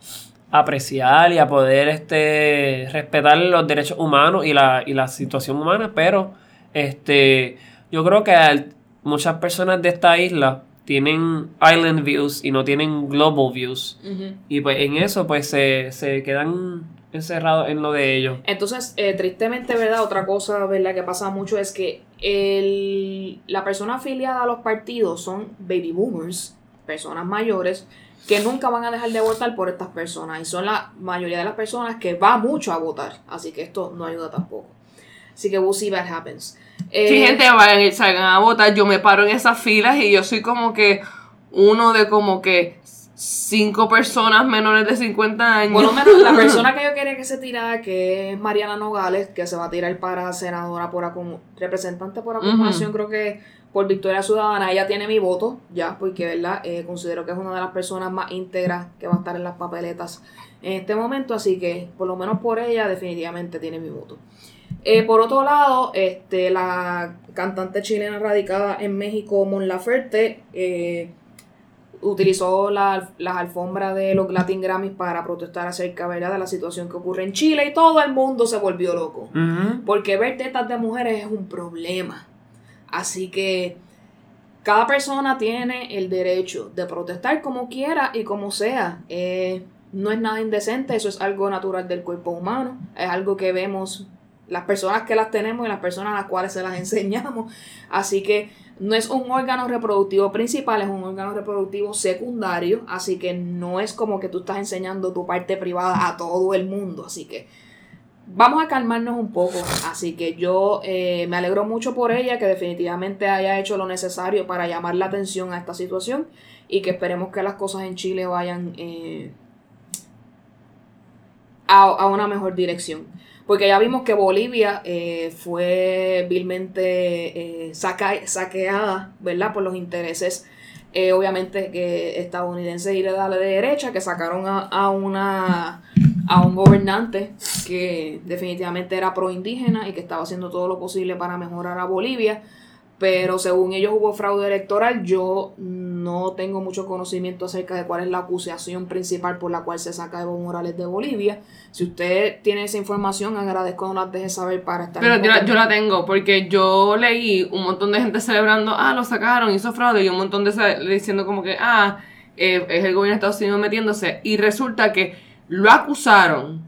apreciar y a poder este respetar los derechos humanos y la, y la situación humana, pero este yo creo que al- muchas personas de esta isla tienen island views y no tienen global views. Y pues en eso pues se, se quedan encerrados en lo de ellos. Entonces, eh, tristemente, ¿verdad? Otra cosa, ¿verdad? Que pasa mucho es que el, la persona afiliada a los partidos son baby boomers, personas mayores, que nunca van a dejar de votar por estas personas. Y son la mayoría de las personas que va mucho a votar. Así que esto no ayuda tampoco. Así que we'll see what happens. Eh, Si gente vayan y salgan a votar, yo me paro en esas filas y yo soy como que uno de como que cinco personas menores de 50 años. Por lo menos la persona que yo quería que se tirara, que es Mariana Nogales, que se va a tirar para senadora por representante por acumulación, creo que por Victoria Ciudadana, ella tiene mi voto, ya, porque verdad, Eh, considero que es una de las personas más íntegras que va a estar en las papeletas en este momento, así que por lo menos por ella definitivamente tiene mi voto. Eh, por otro lado, este, la cantante chilena radicada en México, Mon Laferte, eh, utilizó la- las alfombras de los Latin Grammys para protestar acerca ¿verdad? de la situación que ocurre en Chile y todo el mundo se volvió loco. Porque ver tetas de mujeres es un problema. Así que cada persona tiene el derecho de protestar como quiera y como sea. Eh, no es nada indecente, eso es algo natural del cuerpo humano. Es algo que vemos las personas que las tenemos y las personas a las cuales se las enseñamos. Así que no es un órgano reproductivo principal, es un órgano reproductivo secundario. Así que no es como que tú estás enseñando tu parte privada a todo el mundo. Así que vamos a calmarnos un poco. Así que yo eh, me alegro mucho por ella, que definitivamente haya hecho lo necesario para llamar la atención a esta situación y que esperemos que las cosas en Chile vayan eh, a, a una mejor dirección. Porque ya vimos que Bolivia eh, fue vilmente eh, saqueada, ¿verdad? Por los intereses, eh, obviamente, que estadounidenses y de la derecha, que sacaron a, a una a un gobernante que definitivamente era pro indígena y que estaba haciendo todo lo posible para mejorar a Bolivia. Pero según ellos hubo fraude electoral. Yo no tengo mucho conocimiento acerca de cuál es la acusación principal por la cual se saca Evo Morales de Bolivia. Si usted tiene esa información, agradezco que nos la deje saber para estar Pero yo, la- yo la tengo, porque yo leí un montón de gente celebrando, ah, lo sacaron, hizo fraude, y un montón de diciendo como que, ah, eh, es el gobierno de Estados Unidos metiéndose. Y resulta que lo acusaron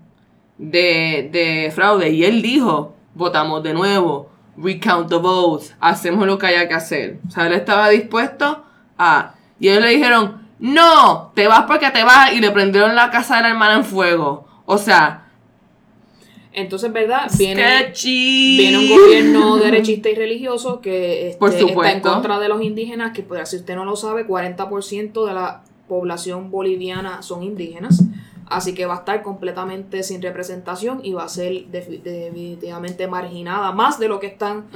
de, de fraude, y él dijo, votamos de nuevo, recount the votes, hacemos lo que haya que hacer. O sea, él estaba dispuesto a... Y ellos le dijeron, no, te vas porque te vas, y le prendieron la casa de la hermana en fuego. O sea, Entonces, ¿verdad? Viene, viene un gobierno derechista y religioso que este, Por está en contra de los indígenas, que pues, si usted no lo sabe, 40% de la población boliviana son indígenas. Así que va a estar completamente sin representación y va a ser defi- definitivamente marginada, más de lo que están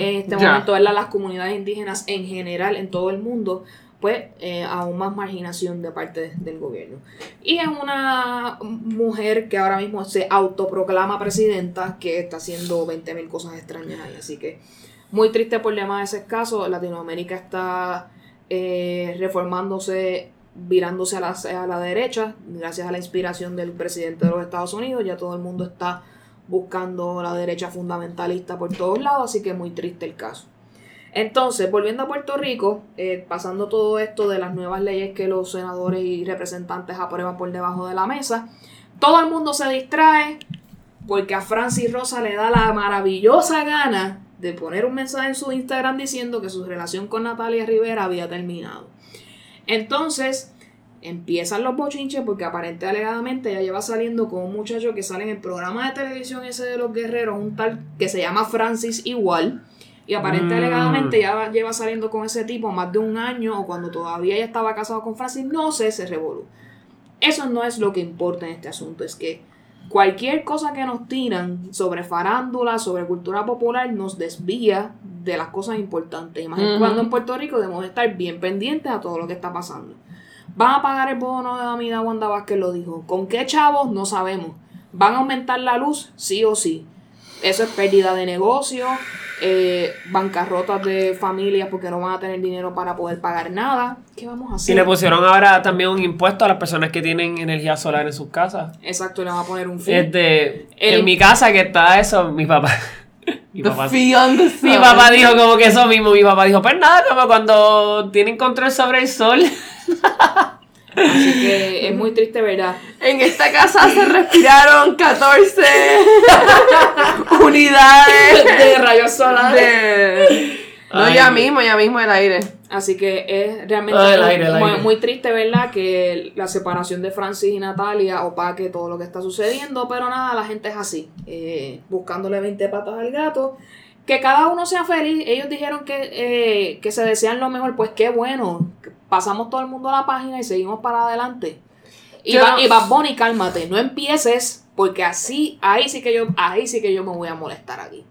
en este momento, ¿verdad? Las comunidades indígenas en general en todo el mundo, pues eh, aún más marginación de parte del gobierno. Y es una mujer que ahora mismo se autoproclama presidenta, que está haciendo 20.000 cosas extrañas ahí. Así que muy triste por demás de ese caso. Latinoamérica está eh, reformándose, virándose a la, a la derecha, gracias a la inspiración del presidente de los Estados Unidos. Ya todo el mundo está buscando la derecha fundamentalista por todos lados, así que muy triste el caso. Entonces, volviendo a Puerto Rico, eh, pasando todo esto de las nuevas leyes que los senadores y representantes aprueban por debajo de la mesa, todo el mundo se distrae porque a Francis Rosa le da la maravillosa gana de poner un mensaje en su Instagram diciendo que su relación con Natalia Rivera había terminado. Entonces, empiezan los bochinches porque aparentemente alegadamente ella lleva saliendo con un muchacho que sale en el programa de televisión ese de los guerreros, un tal que se llama Francis igual. Y aparentemente Mm. alegadamente ya lleva saliendo con ese tipo más de un año o cuando todavía ella estaba casado con Francis, no sé, se revolú. Eso no es lo que importa en este asunto, es que cualquier cosa que nos tiran sobre farándula, sobre cultura popular, nos desvía de las cosas importantes. Ujú. cuando en Puerto Rico debemos estar bien pendientes a todo lo que está pasando. ¿Van a pagar el bono de Amida Wanda Vázquez lo dijo? ¿Con qué chavos? No sabemos. ¿Van a aumentar la luz? Sí o sí. Eso es pérdida de negocio, eh, bancarrotas de familias porque no van a tener dinero para poder pagar nada. ¿Qué vamos a hacer? Y le pusieron ahora también un impuesto a las personas que tienen energía solar en sus casas. Exacto, le van a poner un fin. Este, El- en mi casa que está eso, mi papá. mi papá, mi papá dijo como que eso mismo. Mi papá dijo, pues nada, como cuando tienen control sobre el sol. Así que es muy triste, ¿verdad? En esta casa se respiraron 14 unidades De rayos solares. de... No, Ay. ya mismo, ya mismo el aire. Así que es realmente Ah, el muy, aire, el muy- aire. muy triste, ¿verdad? Que la separación de Francis y Natalia opaque todo lo que está sucediendo, pero nada, la gente es así, eh, buscándole 20 patas al gato. Que cada uno sea feliz. Ellos dijeron que, eh, que se desean lo mejor, pues qué bueno. Pasamos todo el mundo a la página y seguimos para adelante. Y, va, no- y Bad Bunny, cálmate, no empieces, porque así, ahí sí que yo, ahí sí que yo me voy a molestar aquí.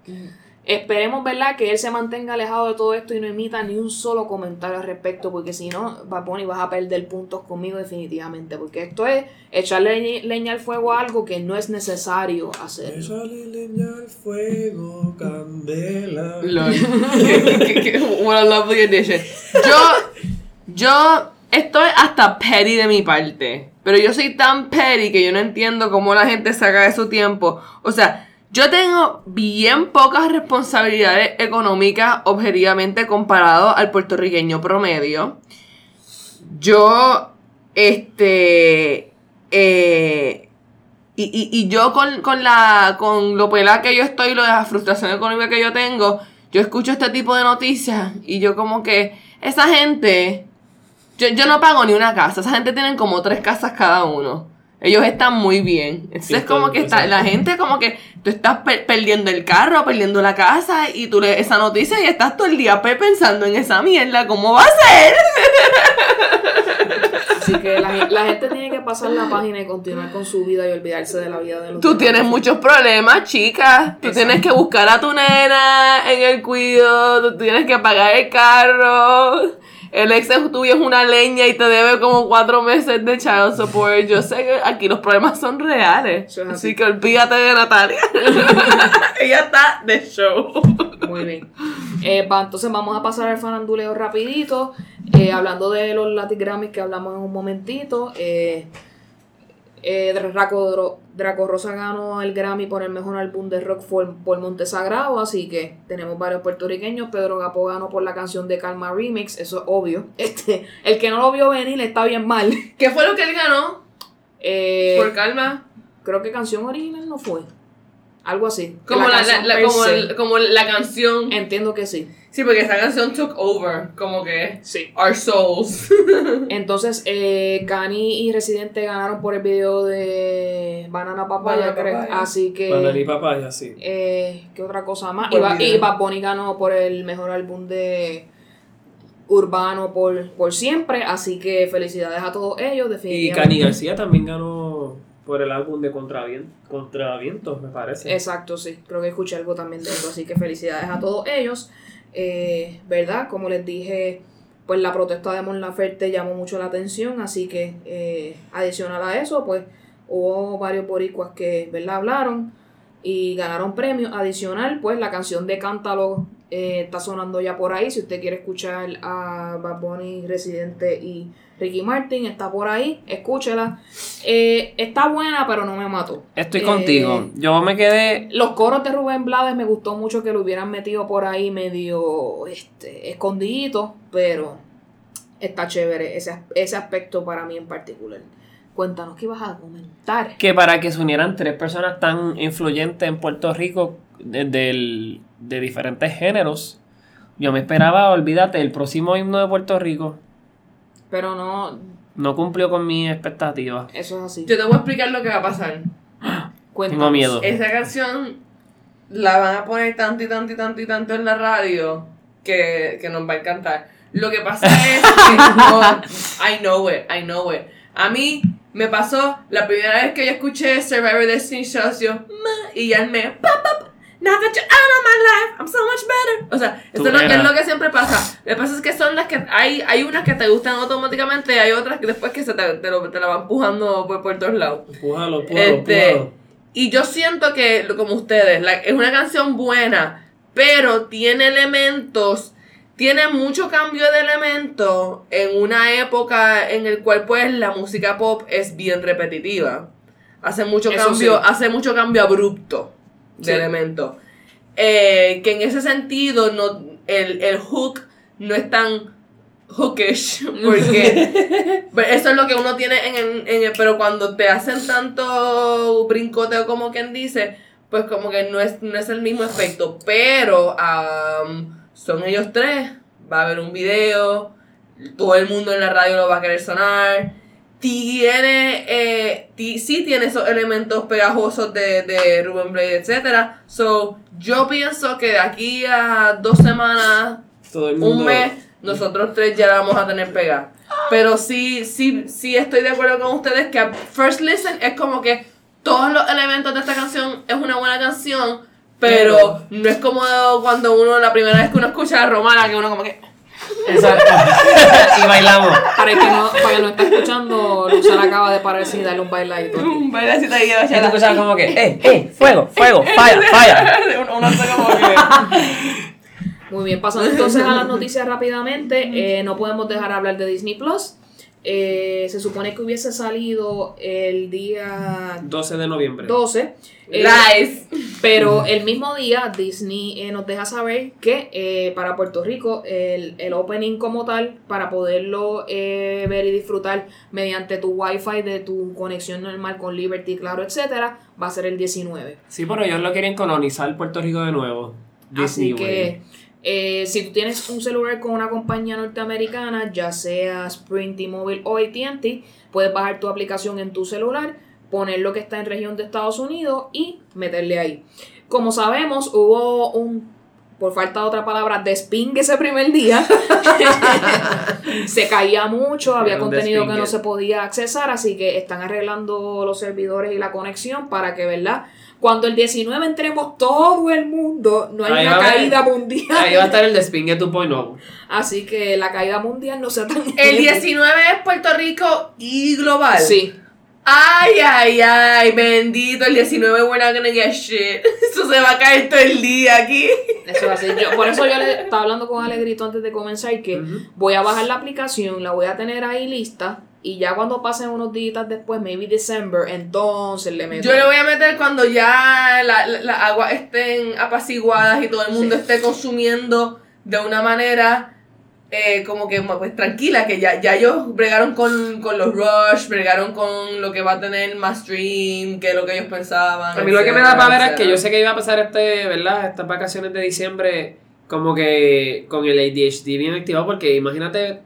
Esperemos, ¿verdad? Que él se mantenga alejado de todo esto y no emita ni un solo comentario al respecto, porque si no, Bunny vas a perder puntos conmigo definitivamente, porque esto es echarle leña- leña al fuego a algo que no es necesario hacer. Échale leña al fuego, candela. What a lovely addition. Yo, yo estoy hasta petty de mi parte. Pero yo soy tan petty que yo no entiendo cómo la gente saca de su tiempo. O sea, yo tengo bien pocas responsabilidades económicas objetivamente comparado al puertorriqueño promedio. Yo, este, eh, y, y, y yo con, con la con lo pelada que yo estoy, lo de la frustración económica que yo tengo, yo escucho este tipo de noticias y yo como que esa gente, yo, yo no pago ni una casa, esa gente tienen como tres casas cada uno. Ellos están muy bien. Entonces es como que está, la gente como que tú estás per- perdiendo el carro, perdiendo la casa y tú lees esa noticia y estás todo el día pe- pensando en esa mierda, ¿cómo va a ser? Así que la, la gente tiene que pasar la página y continuar con su vida y olvidarse de la vida de los Tú demás. tienes muchos problemas, chica. Tú Exacto. tienes que buscar a tu nena en el cuido. Tú tienes que pagar el carro. El ex tuyo es una leña y te debe como cuatro meses de child support. Yo sé que aquí los problemas son reales. Así. Que olvídate de Natalia. Ella está de show. Muy bien. Eh, entonces vamos a pasar al faranduleo rapidito. eh, hablando de los Latin Grammys que hablamos en un momentito. Eh, eh, Draco, Draco Rosa ganó el Grammy por el mejor álbum de rock por, por Montesagrado, así que tenemos varios puertorriqueños. Pedro Gapo ganó por la canción de Calma Remix, eso es obvio. Este, el que no lo vio venir está bien mal. ¿Qué fue lo que él ganó? Eh, Por calma. creo que canción original no fue. Algo así. Como la, canción la- la- per como, se. el- como la canción. Entiendo que sí. Sí, porque esa canción took over. Como que. Sí. Our souls. Entonces, eh, Cani y Residente ganaron por el video de Banana Papaya, Banana creo. Así que. Banana y papaya, sí. Eh, ¿Qué otra cosa más? Y, Por y Bad Bunny ganó por el mejor álbum de urbano por, por siempre. Así que felicidades a todos ellos, Y. Cani García también ganó por el álbum de Contravien- Contravientos, me parece. Exacto, sí. Creo que escuché algo también de eso. Así que felicidades a todos ellos. Eh, ¿Verdad? Como les dije, pues la protesta de Mon Laferte llamó mucho la atención. Así que, eh, adicional a eso, pues hubo varios boricuas que, ¿verdad? Hablaron y ganaron premios. Adicional, pues la canción de Cántalo eh, está sonando ya por ahí. Si usted quiere escuchar a Bad Bunny, Residente y Ricky Martin, está por ahí. Escúchela. Eh, está buena, pero no me mató. Estoy Eh, contigo. Yo me quedé. los coros de Rubén Blades me gustó mucho que lo hubieran metido por ahí medio este, escondiditos, pero está chévere ese, ese aspecto para mí en particular. Cuéntanos qué ibas a comentar. que para que se unieran tres personas tan influyentes en Puerto Rico de, del- de diferentes géneros, yo me esperaba, olvídate, el próximo himno de Puerto Rico Pero no, no cumplió con mis expectativas. eso es así. Yo te voy a explicar lo que va a pasar. Cuéntanos. Tengo miedo. Esa canción la van a poner tanto y tanto y tanto y tanto en la radio que, que nos va a encantar. Lo que pasa es que no, I know it, I know it. A mí me pasó la primera vez que yo escuché Survivor Destiny Shows, yo, "Ma", y ya me, pop, pop, now that you're out of my life, I'm so much better. O sea, esto es lo, eras. es lo que siempre pasa. Lo que pasa es que son las que, hay, hay unas que te gustan automáticamente y hay otras que después que se te, te, lo- te la van empujando por, por todos lados. Empújalo, empújalo, Este, empújalo. y yo siento que, como ustedes, la- es una canción buena, pero tiene elementos, tiene mucho cambio de elementos en una época en el cual pues la música pop es bien repetitiva. Hace mucho Eso cambio, sí. hace mucho cambio abrupto de Sí. elementos. Eh, que en ese sentido no, el, el hook no es tan hookish porque eso es lo que uno tiene en el, en el- pero cuando te hacen tanto brincoteo como quien dice pues como que no es, no es el mismo efecto pero am, son ellos tres va a haber un video todo el mundo en la radio lo va a querer sonar tiene eh, sí tiene esos elementos pegajosos de, de Ruben Blade etcétera so yo pienso que de aquí a dos semanas Todo el mundo. un mes, nosotros tres ya la vamos a tener pegada. Pero sí, sí, sí estoy de acuerdo con ustedes que First Listen es como que todos los elementos de esta canción es una buena canción, pero no es como cuando uno, la primera vez que uno escucha a Romana, que uno como que... Exacto. y bailamos. Para el que no, para el que no está escuchando, Luzana acaba de pararse y darle un bailadito. aquí. Un bailecito ahí de Y tú bachata. escuchabas como que, ¡eh, eh! ¡Fuego, fuego! ¡Falla, falla! uno, hace como que... Muy bien, pasando entonces a las noticias rápidamente, eh, no podemos dejar de hablar de Disney Plus. Eh, se supone que hubiese salido el día 12 de noviembre. 12. eh, Lies. Pero el mismo día Disney eh, nos deja saber que eh, para Puerto Rico el, el opening como tal, para poderlo eh, ver y disfrutar mediante tu wifi de tu conexión normal con Liberty, claro, etcétera, va a ser el 19. Sí, pero ellos lo quieren colonizar Puerto Rico de nuevo. Así Disney, que eh, si tú tienes un celular con una compañía norteamericana, ya sea Sprint, T-Mobile o AT&T, puedes bajar tu aplicación en tu celular, poner lo que está en región de Estados Unidos y meterle ahí. Como sabemos, hubo un, por falta de otra palabra, despingue ese primer día. se caía mucho, había contenido que no se podía accesar, así que están arreglando los servidores y la conexión para que, ¿verdad? Cuando el 19 entremos todo el mundo, no hay Ahí una haber- caída mundial. Ahí va a estar el despingue 2.0. Así que la caída mundial no sea tan El 19 es Puerto Rico y global. Sí, Ay, ay, ay, bendito, el 19 we're not gonna get shit. Eso se va a caer todo el día aquí. Eso va a ser yo. Por eso yo le estaba hablando con Alegrito antes de comenzar que Ujú. voy a bajar la aplicación, la voy a tener ahí lista y ya cuando pasen unos días después, maybe December, entonces le meto. Yo le voy a meter cuando ya la- la- las aguas estén apaciguadas y todo el mundo Sí. esté consumiendo de una manera eh, como que pues tranquila, que ya, ya ellos bregaron con, con los rush, bregaron con lo que va a tener más stream, que lo que ellos pensaban. A mí lo que me da para ver es que yo sé que iba a pasar este, ¿verdad? Estas vacaciones de diciembre como que con el ADHD bien activado porque imagínate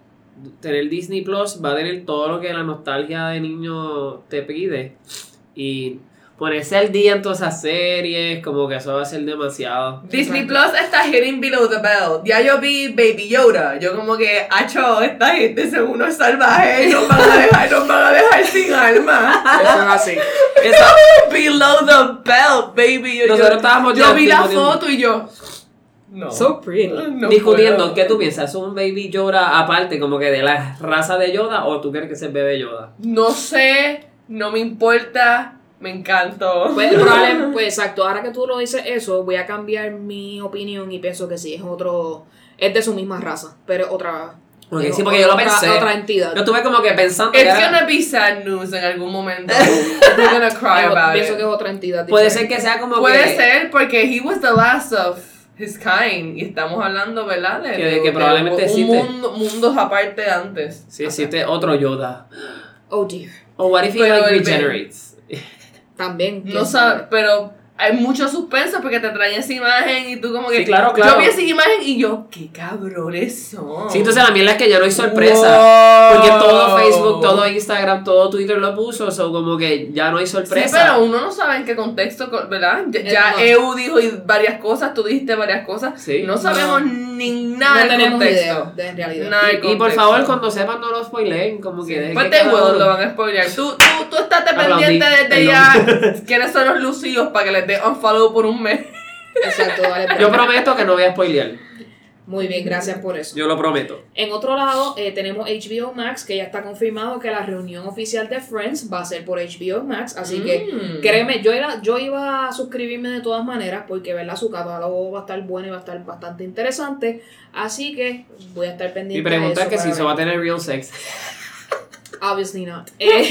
tener Disney Plus va a tener todo lo que la nostalgia de niño te pide y ponerse al día en todas esas series como que eso va a ser demasiado. Disney Plus está hitting below the belt. Ya yo vi Baby Yoda. Yo como que, acho, esta gente son unos salvajes. Nos van a dejar, nos van a dejar sin alma. Eso es así. Esa- below the belt, baby. Yo, Nosotros yo- estábamos Yo vi la foto y yo. No. So pretty. No discutiendo, puedo. ¿qué tú piensas? ¿Es un baby Yoda aparte como que de la raza de Yoda o tú crees que es el bebé Yoda? No sé, no me importa. Me encantó. Pues, probable- pues exacto, ahora que tú lo dices eso, voy a cambiar mi opinión y pienso que sí, es otro, es de su misma raza, pero otra. Ok, es sí, porque yo lo otra- pensé. Otra entidad. Yo estuve como que pensando que It's era- gonna be sad news en algún momento. We're gonna cry about pienso it. que es otra entidad. puede diferente. ser que sea como Puede que ser porque he was the last of his kind y estamos hablando, ¿verdad? De, Que- de- que de probablemente un existe. mundo, mundos aparte antes. Sí, existe otro Yoda. Oh dear. O what if he like regenerates? También. No sabe, pero hay mucho suspenso porque te traen esa imagen y tú como que Sí, claro, claro. yo vi esa imagen y yo qué cabrones son. Sí, entonces la mierda es que ya no hay sorpresa. Wow. Porque todo Facebook, todo Instagram, todo Twitter lo puso, so como que ya no hay sorpresa. Sí, pero uno no sabe en qué contexto, co- ¿verdad? Ya, ya no. EU dijo y varias cosas, tú dijiste varias cosas. Sí. No sabemos ni nada No del tenemos contexto. idea, de, en realidad. Nada y, y por favor, cuando sepan, no lo spoileen. Como que dejen Pues que te lo van a spoilear. Tú, tú, tú estate pendiente desde ya quiénes son los lucidos para que les dé unfollow por un mes. Exacto, dale. Yo prometo que no voy a spoilear. Muy bien, gracias por eso. Yo lo prometo. En otro lado, eh, tenemos HBO Max, que ya está confirmado que la reunión oficial de Friends va a ser por HBO Max. Así que, Mm. créeme, yo, era, yo iba a suscribirme de todas maneras, porque ¿verdad? su catálogo va a estar bueno y va a estar bastante interesante. Así que voy a estar pendiente. Mi pregunta de es que si eso va a tener real sex. Obviously not. Eh,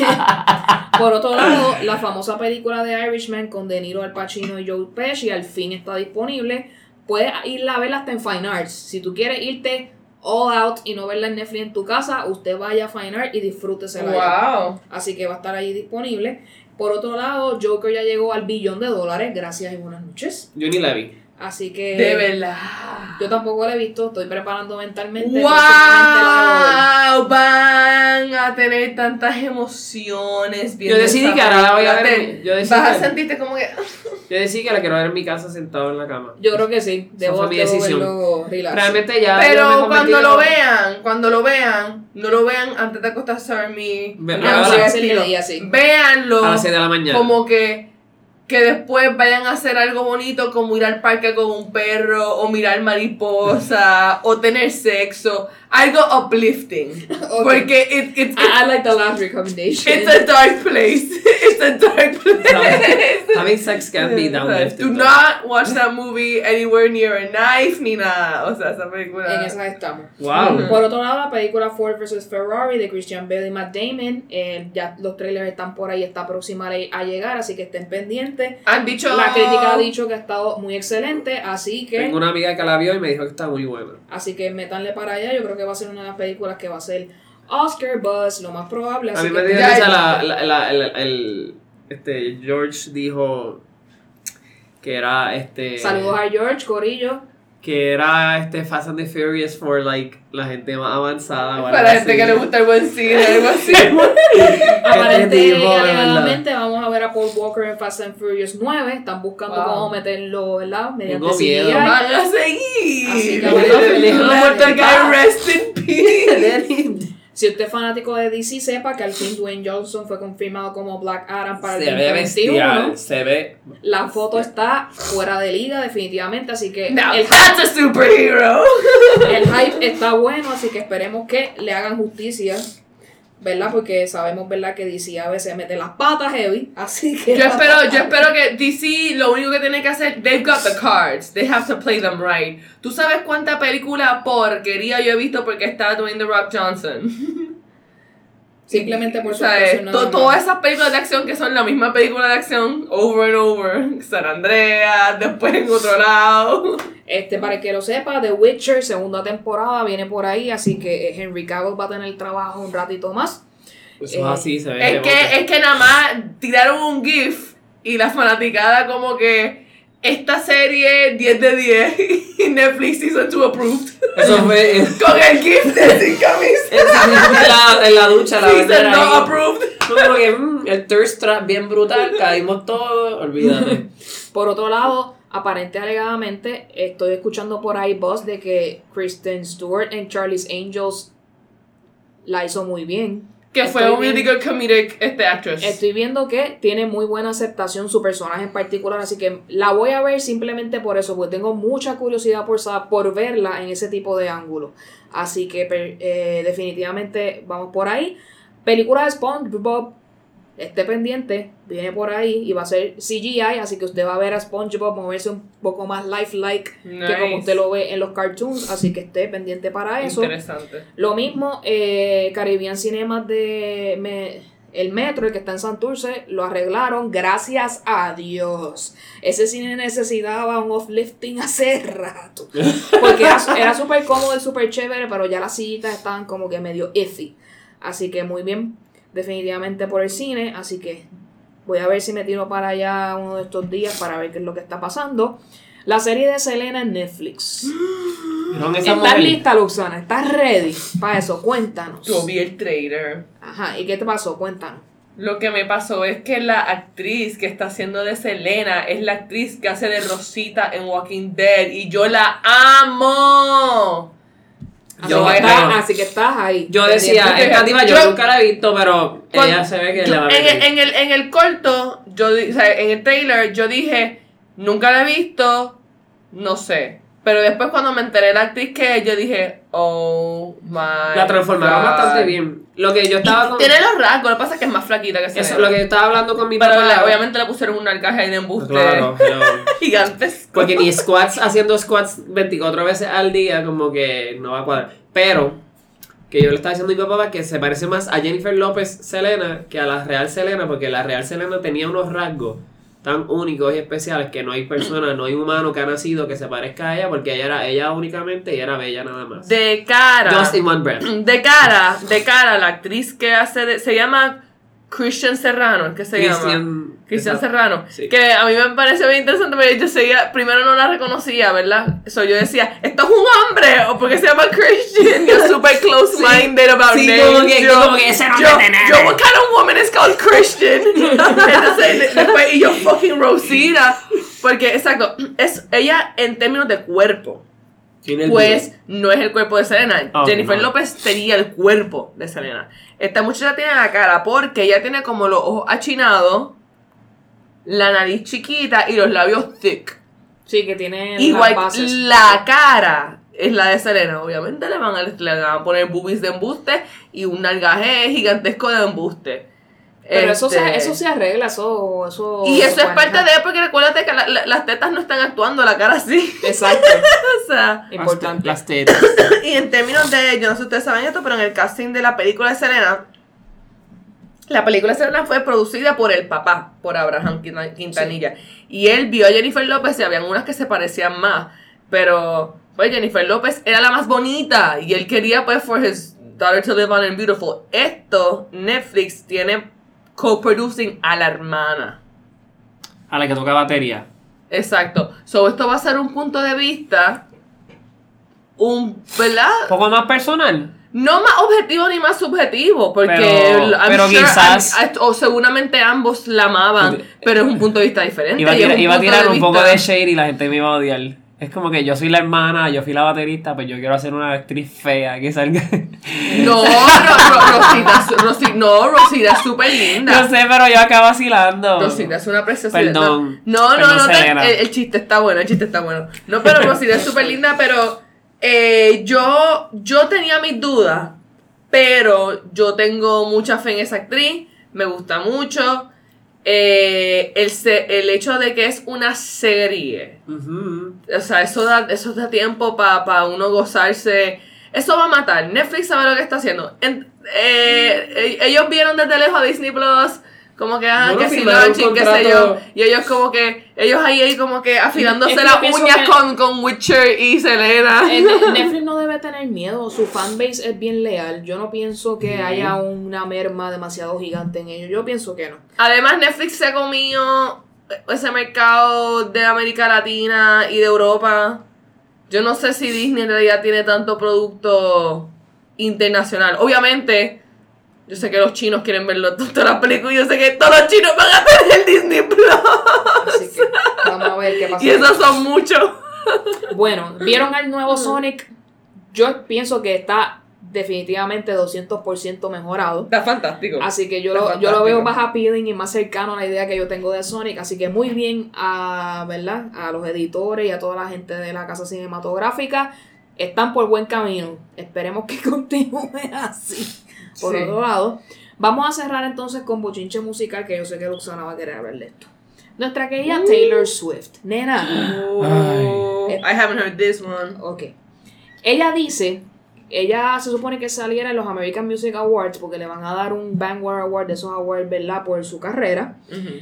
por otro lado, la famosa película de Irishman con De Niro, Al Pacino y Joe Pesci al fin está disponible. Puedes irla a verla hasta en Fine Arts. Si tú quieres irte all out y no verla en Netflix en tu casa, usted vaya a Fine Art y disfrútesela. allá. Wow. Así que va a estar ahí disponible. Por otro lado, Joker ya llegó al billón de dólares. Gracias y buenas noches. Yo ni la vi. Así que. De verdad. Yo tampoco la he visto. Estoy preparando mentalmente. la voy a. Wow, van a tener tantas emociones. viendo decidí que ahora la voy a ver, yo decidí vas a que- sentirte como que. Yo decidí que la quiero ver en mi casa sentado en la cama. Yo creo que sí. Debo, fue mi decisión. verlo. Realmente ya. yo Pero cuando lo vean, cuando lo vean, no lo vean antes de acostarse a dormir. Ve- sí. Véanlo A las 6 de la mañana. como que que después vayan a hacer algo bonito como ir al parque con un perro o mirar mariposa o tener sexo, algo uplifting. Porque it, it, it- I, I like the last recommendation. it's a dark place. It's a dark place. Having sex can be downlifted. Do not watch that movie anywhere near a knife ni nada. O sea, esa película. en esas estamos. Wow. Por otro lado, la película Ford vs. Ferrari de Christian Bale y Matt Damon, eh, ya los trailers están por ahí, está próxima a a llegar, así que estén pendientes. Han dicho. La crítica ha dicho que ha estado muy excelente, así que Tengo una amiga que la vio y me dijo que está muy buena. así que métanle para allá. Yo creo que va a ser una de las películas que va a ser Oscar Buzz, lo más probable. A mí me que dio la, la, el- este, George dijo que era este saludos a George Corillo. Que era este Fast and the Furious for like la gente más avanzada Para la gente así. que le gusta el buen cine, algo así. Aparente tipo, de alegadamente vamos a ver a Paul Walker en Fast and Furious 9. Están buscando Wow. cómo meterlo, ¿verdad? Mediante Tengo miedo. Van a seguir. Así que bueno, feliz muerto el guy, rest in peace. Si usted es fanático de DC, sepa que al fin Dwayne Johnson fue confirmado como Black Adam para el se ve 2021. bestial, se ve La foto está fuera de liga definitivamente, así que Now el, that's a superhero. el hype está bueno, así que esperemos que le hagan justicia ¿verdad? Porque sabemos, ¿verdad? Que DC a veces mete las patas heavy, así que... Yo espero, yo espero que DC lo único que tiene que hacer, they've got the cards, they have to play them right. ¿Tú sabes cuánta película porquería yo he visto porque está Dwayne The Rock Johnson? Simplemente por su actuación to- todas esas películas de acción que son la misma película de acción, over and over, San Andreas, después en otro lado. Este, para el que lo sepa, The Witcher, segunda temporada, viene por ahí, así que eh, Henry Cavill va a tener trabajo un ratito más. Eso Eh, es así, se ve. Es que, boca. es que nada más tiraron un GIF y la fanaticada como que esta serie 10 de 10 y Netflix Season 2 approved. Eso fue. en- Con el GIF de sin camisa. en, la, en la ducha, la Season bandera no ahí. approved. Como que, mm, el thirst trap bien brutal, caímos todos, olvídate. Por otro lado, aparente alegadamente, estoy escuchando por ahí voz de que Kristen Stewart en Charlie's Angels la hizo muy bien. Que fue Estoy un really good comedic este actress. Estoy viendo que tiene muy buena aceptación su personaje en particular, así que la voy a ver simplemente por eso, porque tengo mucha curiosidad por, por verla en ese tipo de ángulo. Así que eh, definitivamente vamos por ahí. Película de SpongeBob, esté pendiente, viene por ahí y va a ser CGI, así que usted va a ver a SpongeBob moverse un poco más lifelike que como usted lo ve en los cartoons, así que esté pendiente para eso. Interesante. Lo mismo, eh, Caribbean Cinemas de me- el metro, el que está en Santurce, lo arreglaron, gracias a Dios. Ese cine necesitaba un uplifting hace rato. Porque era, era súper cómodo y súper chévere, pero ya las sillitas estaban como que medio iffy. Así que muy bien, definitivamente por el cine. Así que voy a ver si me tiro para allá uno de estos días para ver qué es lo que está pasando. La serie de Selena en Netflix. ¿Vieron esa ¿Estás lista, Luxana? ¿Estás ready para eso? Cuéntanos. Yo vi el trailer. Ajá, ¿y qué te pasó? Cuéntanos. Lo que me pasó es que la actriz que está haciendo de Selena es la actriz que hace de Rosita en Walking Dead y yo la amo. Así, Yo- que, pero- estás, así que estás ahí. Yo decía, esta tipa yo Yo- nunca la he visto, pero Cuando- ella se ve que Yo- la va a en, el, en, el, en el corto, yo o sea, en el trailer, yo dije, nunca la he visto, no sé. Pero después cuando me enteré de la actriz que es, yo dije, oh my La transformaron God. bastante bien. Lo que yo estaba con... Tiene los rasgos, lo que pasa es que es más flaquita que Eso, Selena. lo que yo estaba hablando con mi Pero papá. le- obviamente le pusieron un alcaje de embuste Claro, gigantes. Porque ni squats haciendo squats 24 veces al día, como que no va a cuadrar. Pero, que yo le estaba diciendo a mi papá que se parece más a Jennifer López Selena que a la Real Selena, porque la Real Selena tenía unos rasgos tan únicos y especiales que no hay persona, no hay humano que ha nacido que se parezca a ella, porque ella era ella únicamente y era bella nada más. De cara. Just in one breath. De cara, de cara, la actriz que hace de, se llama Christian Serrano, ¿qué se llama? Cristian Serrano. Sí. Que a mí me parece bien interesante porque yo seguía, primero no la reconocía, ¿verdad? So yo decía, ¿esto es un hombre? ¿O porque se llama Christian? Yo super close-minded about Sí, names. como que- yo, como que ese yo, yo, what kind of woman is called Christian? Entonces, después, y yo fucking Rosita. Porque, exacto, es ella en términos de cuerpo. Pues no es el cuerpo de Selena. Oh, Jennifer no. López tenía el cuerpo de Selena. Esta muchacha tiene la cara porque ella tiene como los ojos achinados, la nariz chiquita y los labios thick. Sí, que tiene Igual las bases. la cara es la de Selena. Obviamente le van a, le van a poner boobies de embuste y un nalgaje gigantesco de embuste. Pero eso, Este, se, eso se arregla, eso... eso Y eso es parte maneja. de porque recuérdate que la- la- las tetas no están actuando, la cara sí. Exacto, o sea, importante. Las tetas. Y en términos de, yo no sé si ustedes saben esto, pero en el casting de la película de Selena, la película de Selena fue producida por el papá, por Abraham Quinta- Quintanilla. Y él vio a Jennifer López y habían unas que se parecían más. Pero, pues Jennifer López era la más bonita y él quería, pues, for his daughter to live on and beautiful. Esto, Netflix tiene co-producing a la hermana. A la que toca batería. Exacto. So, esto va a ser un punto de vista, un, ¿verdad? Un poco más personal. No más objetivo ni más subjetivo, porque Pero- pero sure quizás- I'm- o seguramente ambos la amaban, pero es un punto de vista diferente. Iba a tirar, un iba a punto tirar de un poco de shade y la gente me iba a odiar. Es como que yo soy la hermana, yo fui la baterista, pues yo quiero hacer una actriz fea que salga. No, no, no, Rosita, es- Rosi- no, Rosita es súper linda. No sé, pero yo acabo vacilando. Rosita es una preciosidad. Perdón. No, no, Perdón, no, te- Selena. el, el chiste está bueno, el chiste está bueno. No, pero Rosita es súper linda, pero eh, yo, yo tenía mis dudas. pero yo tengo mucha fe en esa actriz, me gusta mucho. Eh, el, el hecho de que es una serie, o sea, eso da, eso da tiempo para uno gozarse. Eso va a matar. Netflix sabe lo que está haciendo. En- eh, ellos vieron desde lejos a Disney Plus. Como que, ah, Bueno, que si un qué sé yo. Y ellos como que, ellos ahí, ahí como que afilándose las uñas que- con, con Witcher y Selena. Eh, Ne- Netflix no debe tener miedo, su fanbase es bien leal. Yo no pienso que haya una merma demasiado gigante en ellos. Yo pienso que no. Además, Netflix se ha comido ese mercado de América Latina y de Europa. Yo no sé si Disney en realidad tiene tanto producto internacional. Obviamente, yo sé que los chinos quieren verlo todas las películas. Yo sé que todos los chinos van a tener Disney Plus. Así que vamos a ver qué pasa. Y esos son muchos. Bueno, ¿vieron al nuevo Sonic? Yo pienso que está definitivamente 200% mejorado. Está fantástico. Así que yo lo, yo lo veo más appealing y más cercano a la idea que yo tengo de Sonic. Así que muy bien a, ¿verdad? a los editores y a toda la gente de la casa cinematográfica. Están por buen camino. Esperemos que continúe así. Por Sí. otro lado, vamos a cerrar entonces con bochinche musical que yo sé que Luxana va a querer hablar de esto. Nuestra querida Uh. Taylor Swift. Nena. Oh, I haven't heard this one. Ok. Ella dice, ella se supone que saliera en los American Music Awards porque le van a dar un Vanguard Award de esos awards, ¿verdad? Por su carrera.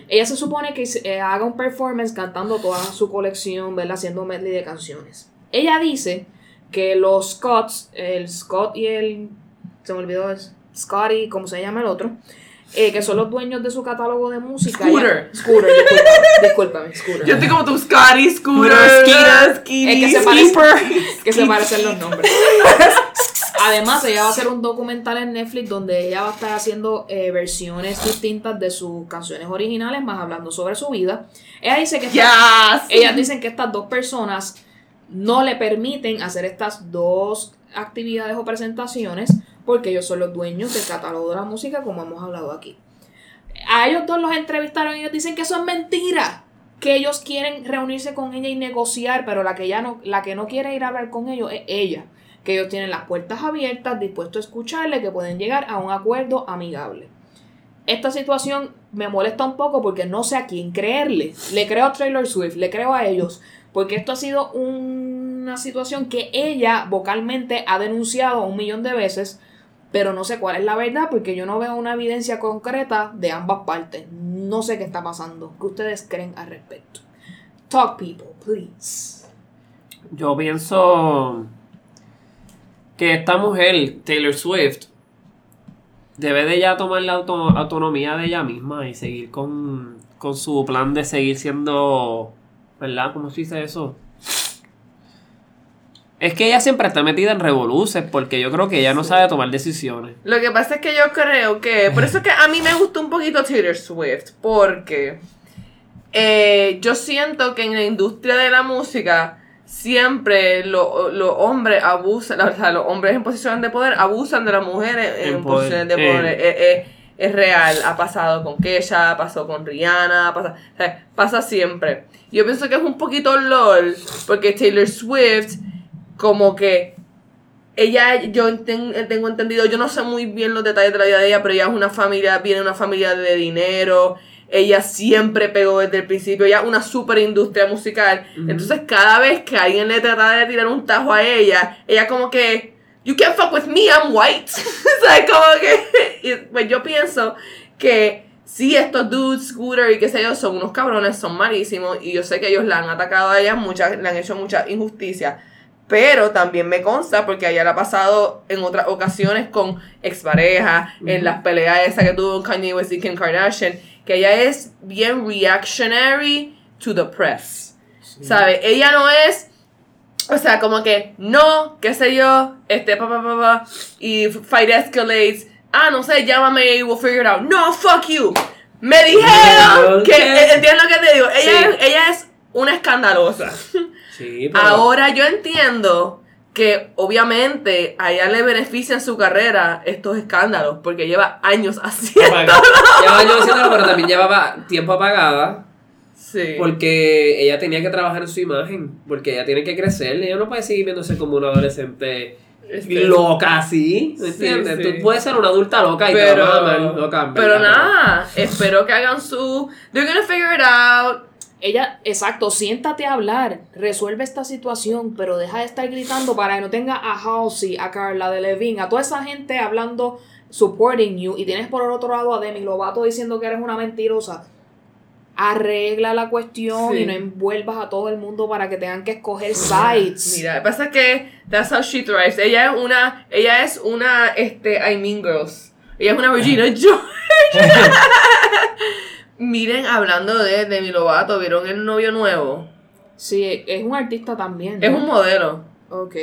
Ella se supone que eh, haga un performance cantando toda su colección, ¿verdad? Haciendo medley de canciones. Ella dice que los Scotts, el Scott y el... Se me olvidó, es Scotty, ¿cómo se llama el otro? Eh, que son los dueños de su catálogo de música. Scooter. Scooter, discúlpame, discúlpame, Scooter. Yo estoy como tu Scotty, Scooter, Skeeter, Es que se Skeeper. que se parecen los nombres. Además, ella va a hacer un documental en Netflix donde ella va a estar haciendo eh, versiones distintas de sus canciones originales, más hablando sobre su vida. Ella dice que estas- ellas dicen que estas dos personas no le permiten hacer estas dos actividades o presentaciones porque ellos son los dueños del catálogo de la música, como hemos hablado aquí. A ellos dos los entrevistaron y ellos dicen que eso es mentira. Que ellos quieren reunirse con ella y negociar, pero la que ya no, la que no quiere ir a hablar con ellos es ella. Que ellos tienen las puertas abiertas, dispuestos a escucharle, que pueden llegar a un acuerdo amigable. Esta situación me molesta un poco porque no sé a quién creerle. Le creo a Taylor Swift, le creo a ellos, porque esto ha sido una situación que ella vocalmente ha denunciado un millón de veces, pero no sé cuál es la verdad porque yo no veo una evidencia concreta de ambas partes. No sé qué está pasando. ¿Qué ustedes creen al respecto? Talk people, please. Yo pienso que esta mujer, Taylor Swift, debe de ya tomar la auto- autonomía de ella misma y seguir con, con su plan de seguir siendo, ¿verdad? ¿Cómo se dice eso? Es que ella siempre está metida en revoluces porque yo creo que ella no sabe tomar decisiones. Lo que pasa es que yo creo que. Por eso es que a mí me gusta un poquito Taylor Swift. Porque eh, yo siento que en la industria de la música siempre lo- los hombres abusan, o sea, los hombres en posición de poder abusan de las mujeres en, posiciones de poder. Eh, eh, es real, ha pasado con Kesha, pasó con Rihanna, pasa, o sea, pasa siempre. Yo pienso que es un poquito LOL, porque Taylor Swift, como que ella, yo tengo entendido, yo no sé muy bien los detalles de la vida de ella, pero ella es una familia, viene de una familia de dinero. Ella siempre pegó desde el principio, ella es una super industria musical. Entonces, cada vez que alguien le trata de tirar un tajo a ella, ella como que, You can't fuck with me, I'm white. o sea, como que. y, pues yo pienso que sí, estos dudes, Scooter y qué sé yo, son unos cabrones, son malísimos. Y yo sé que ellos la han atacado a ella, muchas, le han hecho mucha injusticia. Pero también me consta, porque ella le ha pasado en otras ocasiones con exparejas, en las peleas esas que tuvo Kanye West y Kim Kardashian, que ella es bien reactionary to the press. ¿Sabe? Ella no es. O sea, como que no, qué sé yo, este, pa, pa, pa, pa, y fight escalates. Ah, no sé, llámame y we'll figure it out. No, fuck you. Me dijeron que, ¿Qué? entiendo lo que te digo. Ella, Sí. ella es una escandalosa. Sí, pero- Ahora yo entiendo que obviamente a ella le benefician su carrera estos escándalos, porque lleva años haciendo. Apaga- Llevaba años haciéndolo, pero también llevaba tiempo apagada. Sí. Porque ella tenía que trabajar en su imagen. Porque ella tiene que crecer. Ella no puede seguir viéndose como una adolescente Este, Loca, sí. ¿Me entiendes? sí. Tú puedes ser una adulta loca y te Pero, van a amar, loca, pero nada, espero que hagan su. They're gonna figure it out. Ella, exacto, siéntate a hablar, resuelve esta situación, pero deja de estar gritando para que no tenga a Halsey, a Carla de Levine, a toda esa gente hablando, supporting you, y tienes por el otro lado a Demi Lovato diciendo que eres una mentirosa. Arregla la cuestión Sí. y no envuelvas a todo el mundo para que tengan que escoger sides. Mira, lo que pasa es que that's how she thrives. Ella es una, ella es una, este, I mean girls. Ella es una Regina George. Miren, hablando de Demi Lovato, ¿vieron el novio nuevo? Sí, es un artista también. Es un modelo. Ok.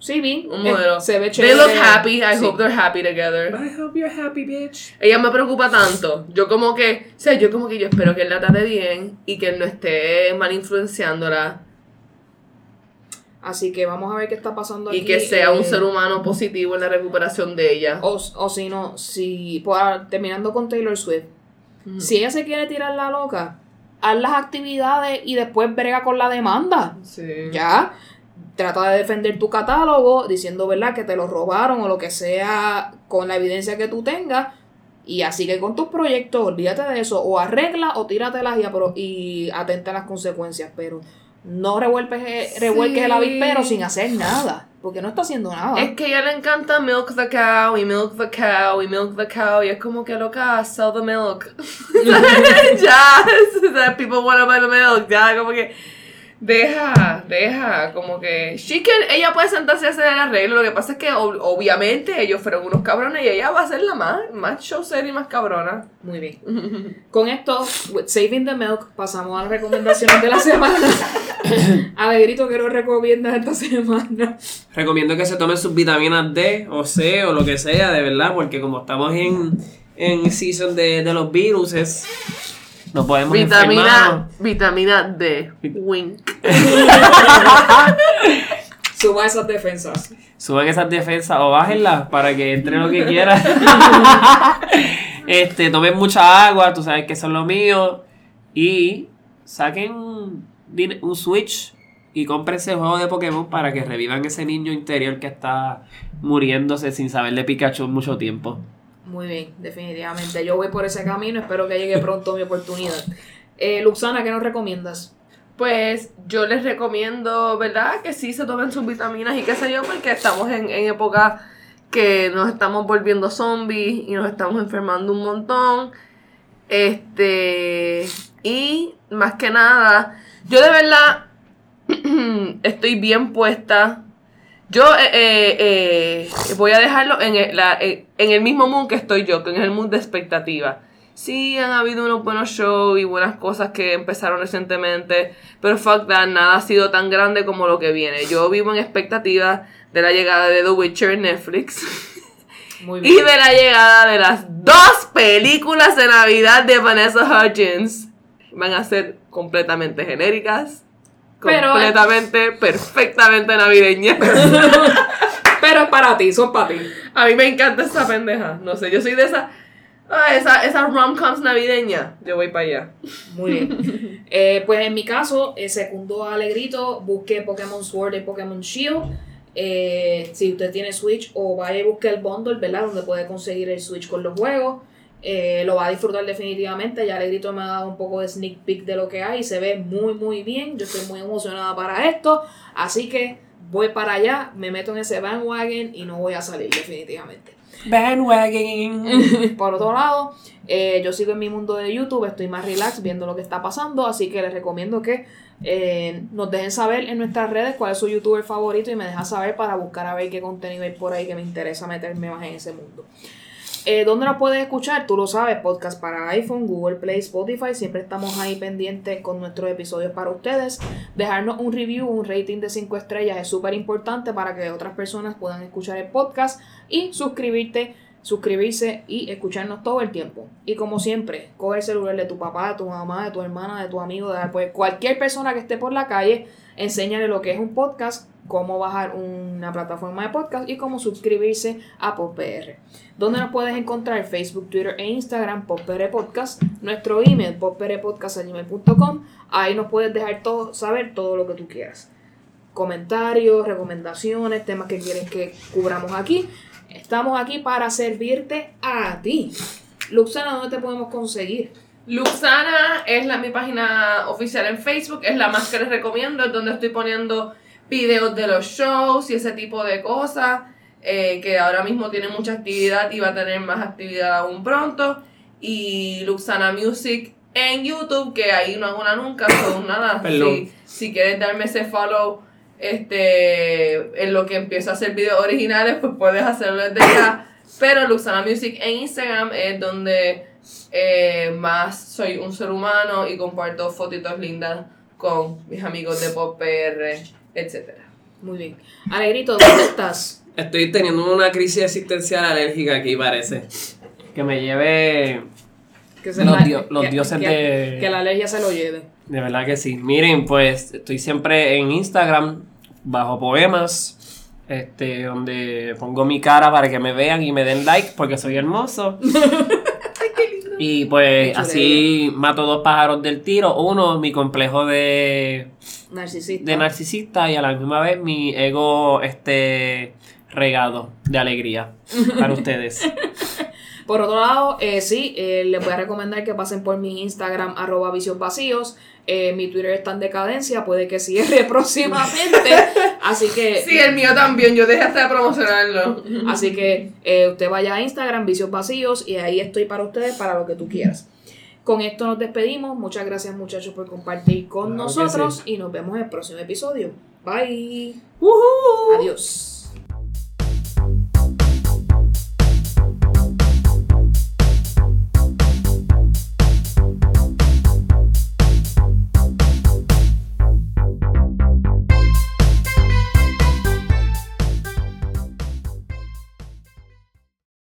Sí, vi. Un Eh, modelo. se ve They chévere. look happy. I Sí. hope they're happy together. I hope you're happy, bitch. Ella me preocupa tanto. Yo como que, o sea, yo como que yo espero que él la trate bien y que él no esté mal influenciándola Así que vamos a ver qué está pasando aquí. y que sea un eh, ser humano positivo en la recuperación de ella. O, o si no, si. pues, terminando con Taylor Swift. Si ella se quiere tirar la loca, haz las actividades y después brega con la demanda. Sí. Ya. Trata de defender tu catálogo diciendo, ¿verdad?, que te lo robaron o lo que sea con la evidencia que tú tengas. Y así que con tus proyectos, olvídate de eso. O arregla o tíratelas y, y atenta a las consecuencias. Pero no revuelques el Sí. avispero sin hacer nada. Porque no está haciendo nada. Es que a ella le encanta milk the cow y milk the cow y milk the cow y es como que loca, sell the milk. ya, people wanna buy the milk, ya, como que deja, deja, como que she can, ella puede sentarse a hacer el arreglo, lo que pasa es que ob- obviamente ellos fueron unos cabrones y ella va a ser la más, más show y más cabrona. Muy bien. Con esto, with Saving the Milk, pasamos a las recomendaciones de la semana. Alegrito, ¿qué nos recomiendas esta semana? Recomiendo que se tomen sus vitaminas D o C o lo que sea, de verdad, porque como estamos en, en season de, de los virus, no podemos Vitamina, enfermarnos. vitamina D, wink. Suba esas defensas. Suban esas defensas o bájenlas para que entre lo que quieran. este, tomen mucha agua, tú sabes que eso es lo mío. Y saquen un Switch y cómprense el juego de Pokémon para que revivan ese niño interior que está muriéndose sin saber de Pikachu mucho tiempo. Muy bien, definitivamente. Yo voy por ese camino, espero que llegue pronto mi oportunidad. Eh, Luxana, ¿qué nos recomiendas? Pues yo les recomiendo, ¿verdad? Que sí se tomen sus vitaminas y qué sé yo, porque estamos en, en época que nos estamos volviendo zombies y nos estamos enfermando un montón. Este. Y más que nada, yo de verdad estoy bien puesta. Yo eh, eh, eh, voy a dejarlo en el, la- eh, en el mismo mood que estoy yo, que en el mood de expectativa. Sí, han habido unos buenos shows y buenas cosas que empezaron recientemente, pero fuck that, nada ha sido tan grande como lo que viene. Yo vivo en expectativa de la llegada de The Witcher en Netflix Muy y de la llegada de las dos películas de Navidad de Vanessa Hudgens. Van a ser completamente genéricas, Pero- completamente, perfectamente navideñas. Pero es para ti, son para ti. A mí me encanta esa pendeja. No sé, yo soy de esa. Ah, esa, rom-coms navideñas. Yo voy para allá. Muy bien. Eh, pues en mi caso, eh, segundo Alegrito, busqué Pokémon Sword y Pokémon Shield. Eh, si usted tiene Switch o vaya y busque el bundle, ¿verdad? Donde puede conseguir el Switch con los juegos. Eh, lo va a disfrutar definitivamente. Ya Alegrito me ha dado un poco de sneak peek de lo que hay. Se ve muy, muy bien. Yo estoy muy emocionada para esto. Así que voy para allá, me meto en ese bandwagon y no voy a salir definitivamente. Bandwagon. Por otro lado, eh, yo sigo en mi mundo de YouTube, estoy más relax viendo lo que está pasando, así que les recomiendo que eh, nos dejen saber en nuestras redes cuál es su youtuber favorito y me dejan saber para buscar a ver qué contenido hay por ahí que me interesa meterme más en ese mundo. Eh, ¿Dónde nos puedes escuchar? Tú lo sabes, podcast para iPhone, Google Play, Spotify. Siempre estamos ahí pendientes con nuestros episodios para ustedes. Dejarnos un review, un rating de 5 estrellas es súper importante para que otras personas puedan escuchar el podcast y suscribirte, suscribirse y escucharnos todo el tiempo. Y como siempre, coge el celular de tu papá, de tu mamá, de tu hermana, de tu amigo, de pues, cualquier persona que esté por la calle, enséñale lo que es un podcast, cómo bajar una plataforma de podcast y cómo suscribirse a PopPR. ¿Dónde nos puedes encontrar? Facebook, Twitter e Instagram, PopPR Podcast. Nuestro email, popprpodcast.gmail.com. Ahí nos puedes dejar todo, saber todo lo que tú quieras. comentarios, recomendaciones, temas que quieres que cubramos aquí. Estamos aquí para servirte a ti. Luxana, ¿dónde te podemos conseguir? Luxana es la, mi página oficial en Facebook, es la más que les recomiendo, es donde estoy poniendo videos de los shows y ese tipo de cosas, eh, que ahora mismo tiene mucha actividad y va a tener más actividad aún pronto. Y Luxana Music en YouTube, que ahí no hago una nunca, son nada. Si, si quieres darme ese follow este, en lo que empiezo a hacer videos originales, pues puedes hacerlo desde ya. Pero Luxana Music en Instagram es donde eh, más soy un ser humano y comparto fotitos lindas con mis amigos de Pop PR, etc. Muy bien. Alegrito, ¿dónde estás? Estoy teniendo una crisis existencial alérgica aquí, parece. Que me lleve. Que se Los la- dio- los que- dioses que- de- Que la alergia se lo lleve. De verdad que sí. Miren, pues estoy siempre en Instagram bajo poemas. Este, donde pongo mi cara para que me vean y me den like porque soy hermoso. Y pues así mato dos pájaros del tiro. Uno, mi complejo de, Narcisista. de narcisista y a la misma vez mi ego este regado de alegría para ustedes. Por otro lado, eh, sí, eh, les voy a recomendar que pasen por mi Instagram, arroba vacíos. Eh, mi Twitter está en decadencia, puede que cierre próximamente. así que, Sí, el mío también, yo dejé hasta de promocionarlo. así que eh, usted vaya a Instagram, vicios vacíos, y ahí estoy para ustedes, para lo que tú quieras. Con esto nos despedimos. Muchas gracias, muchachos, por compartir con Claro nosotros. Y nos vemos en el próximo episodio. Bye. Adiós.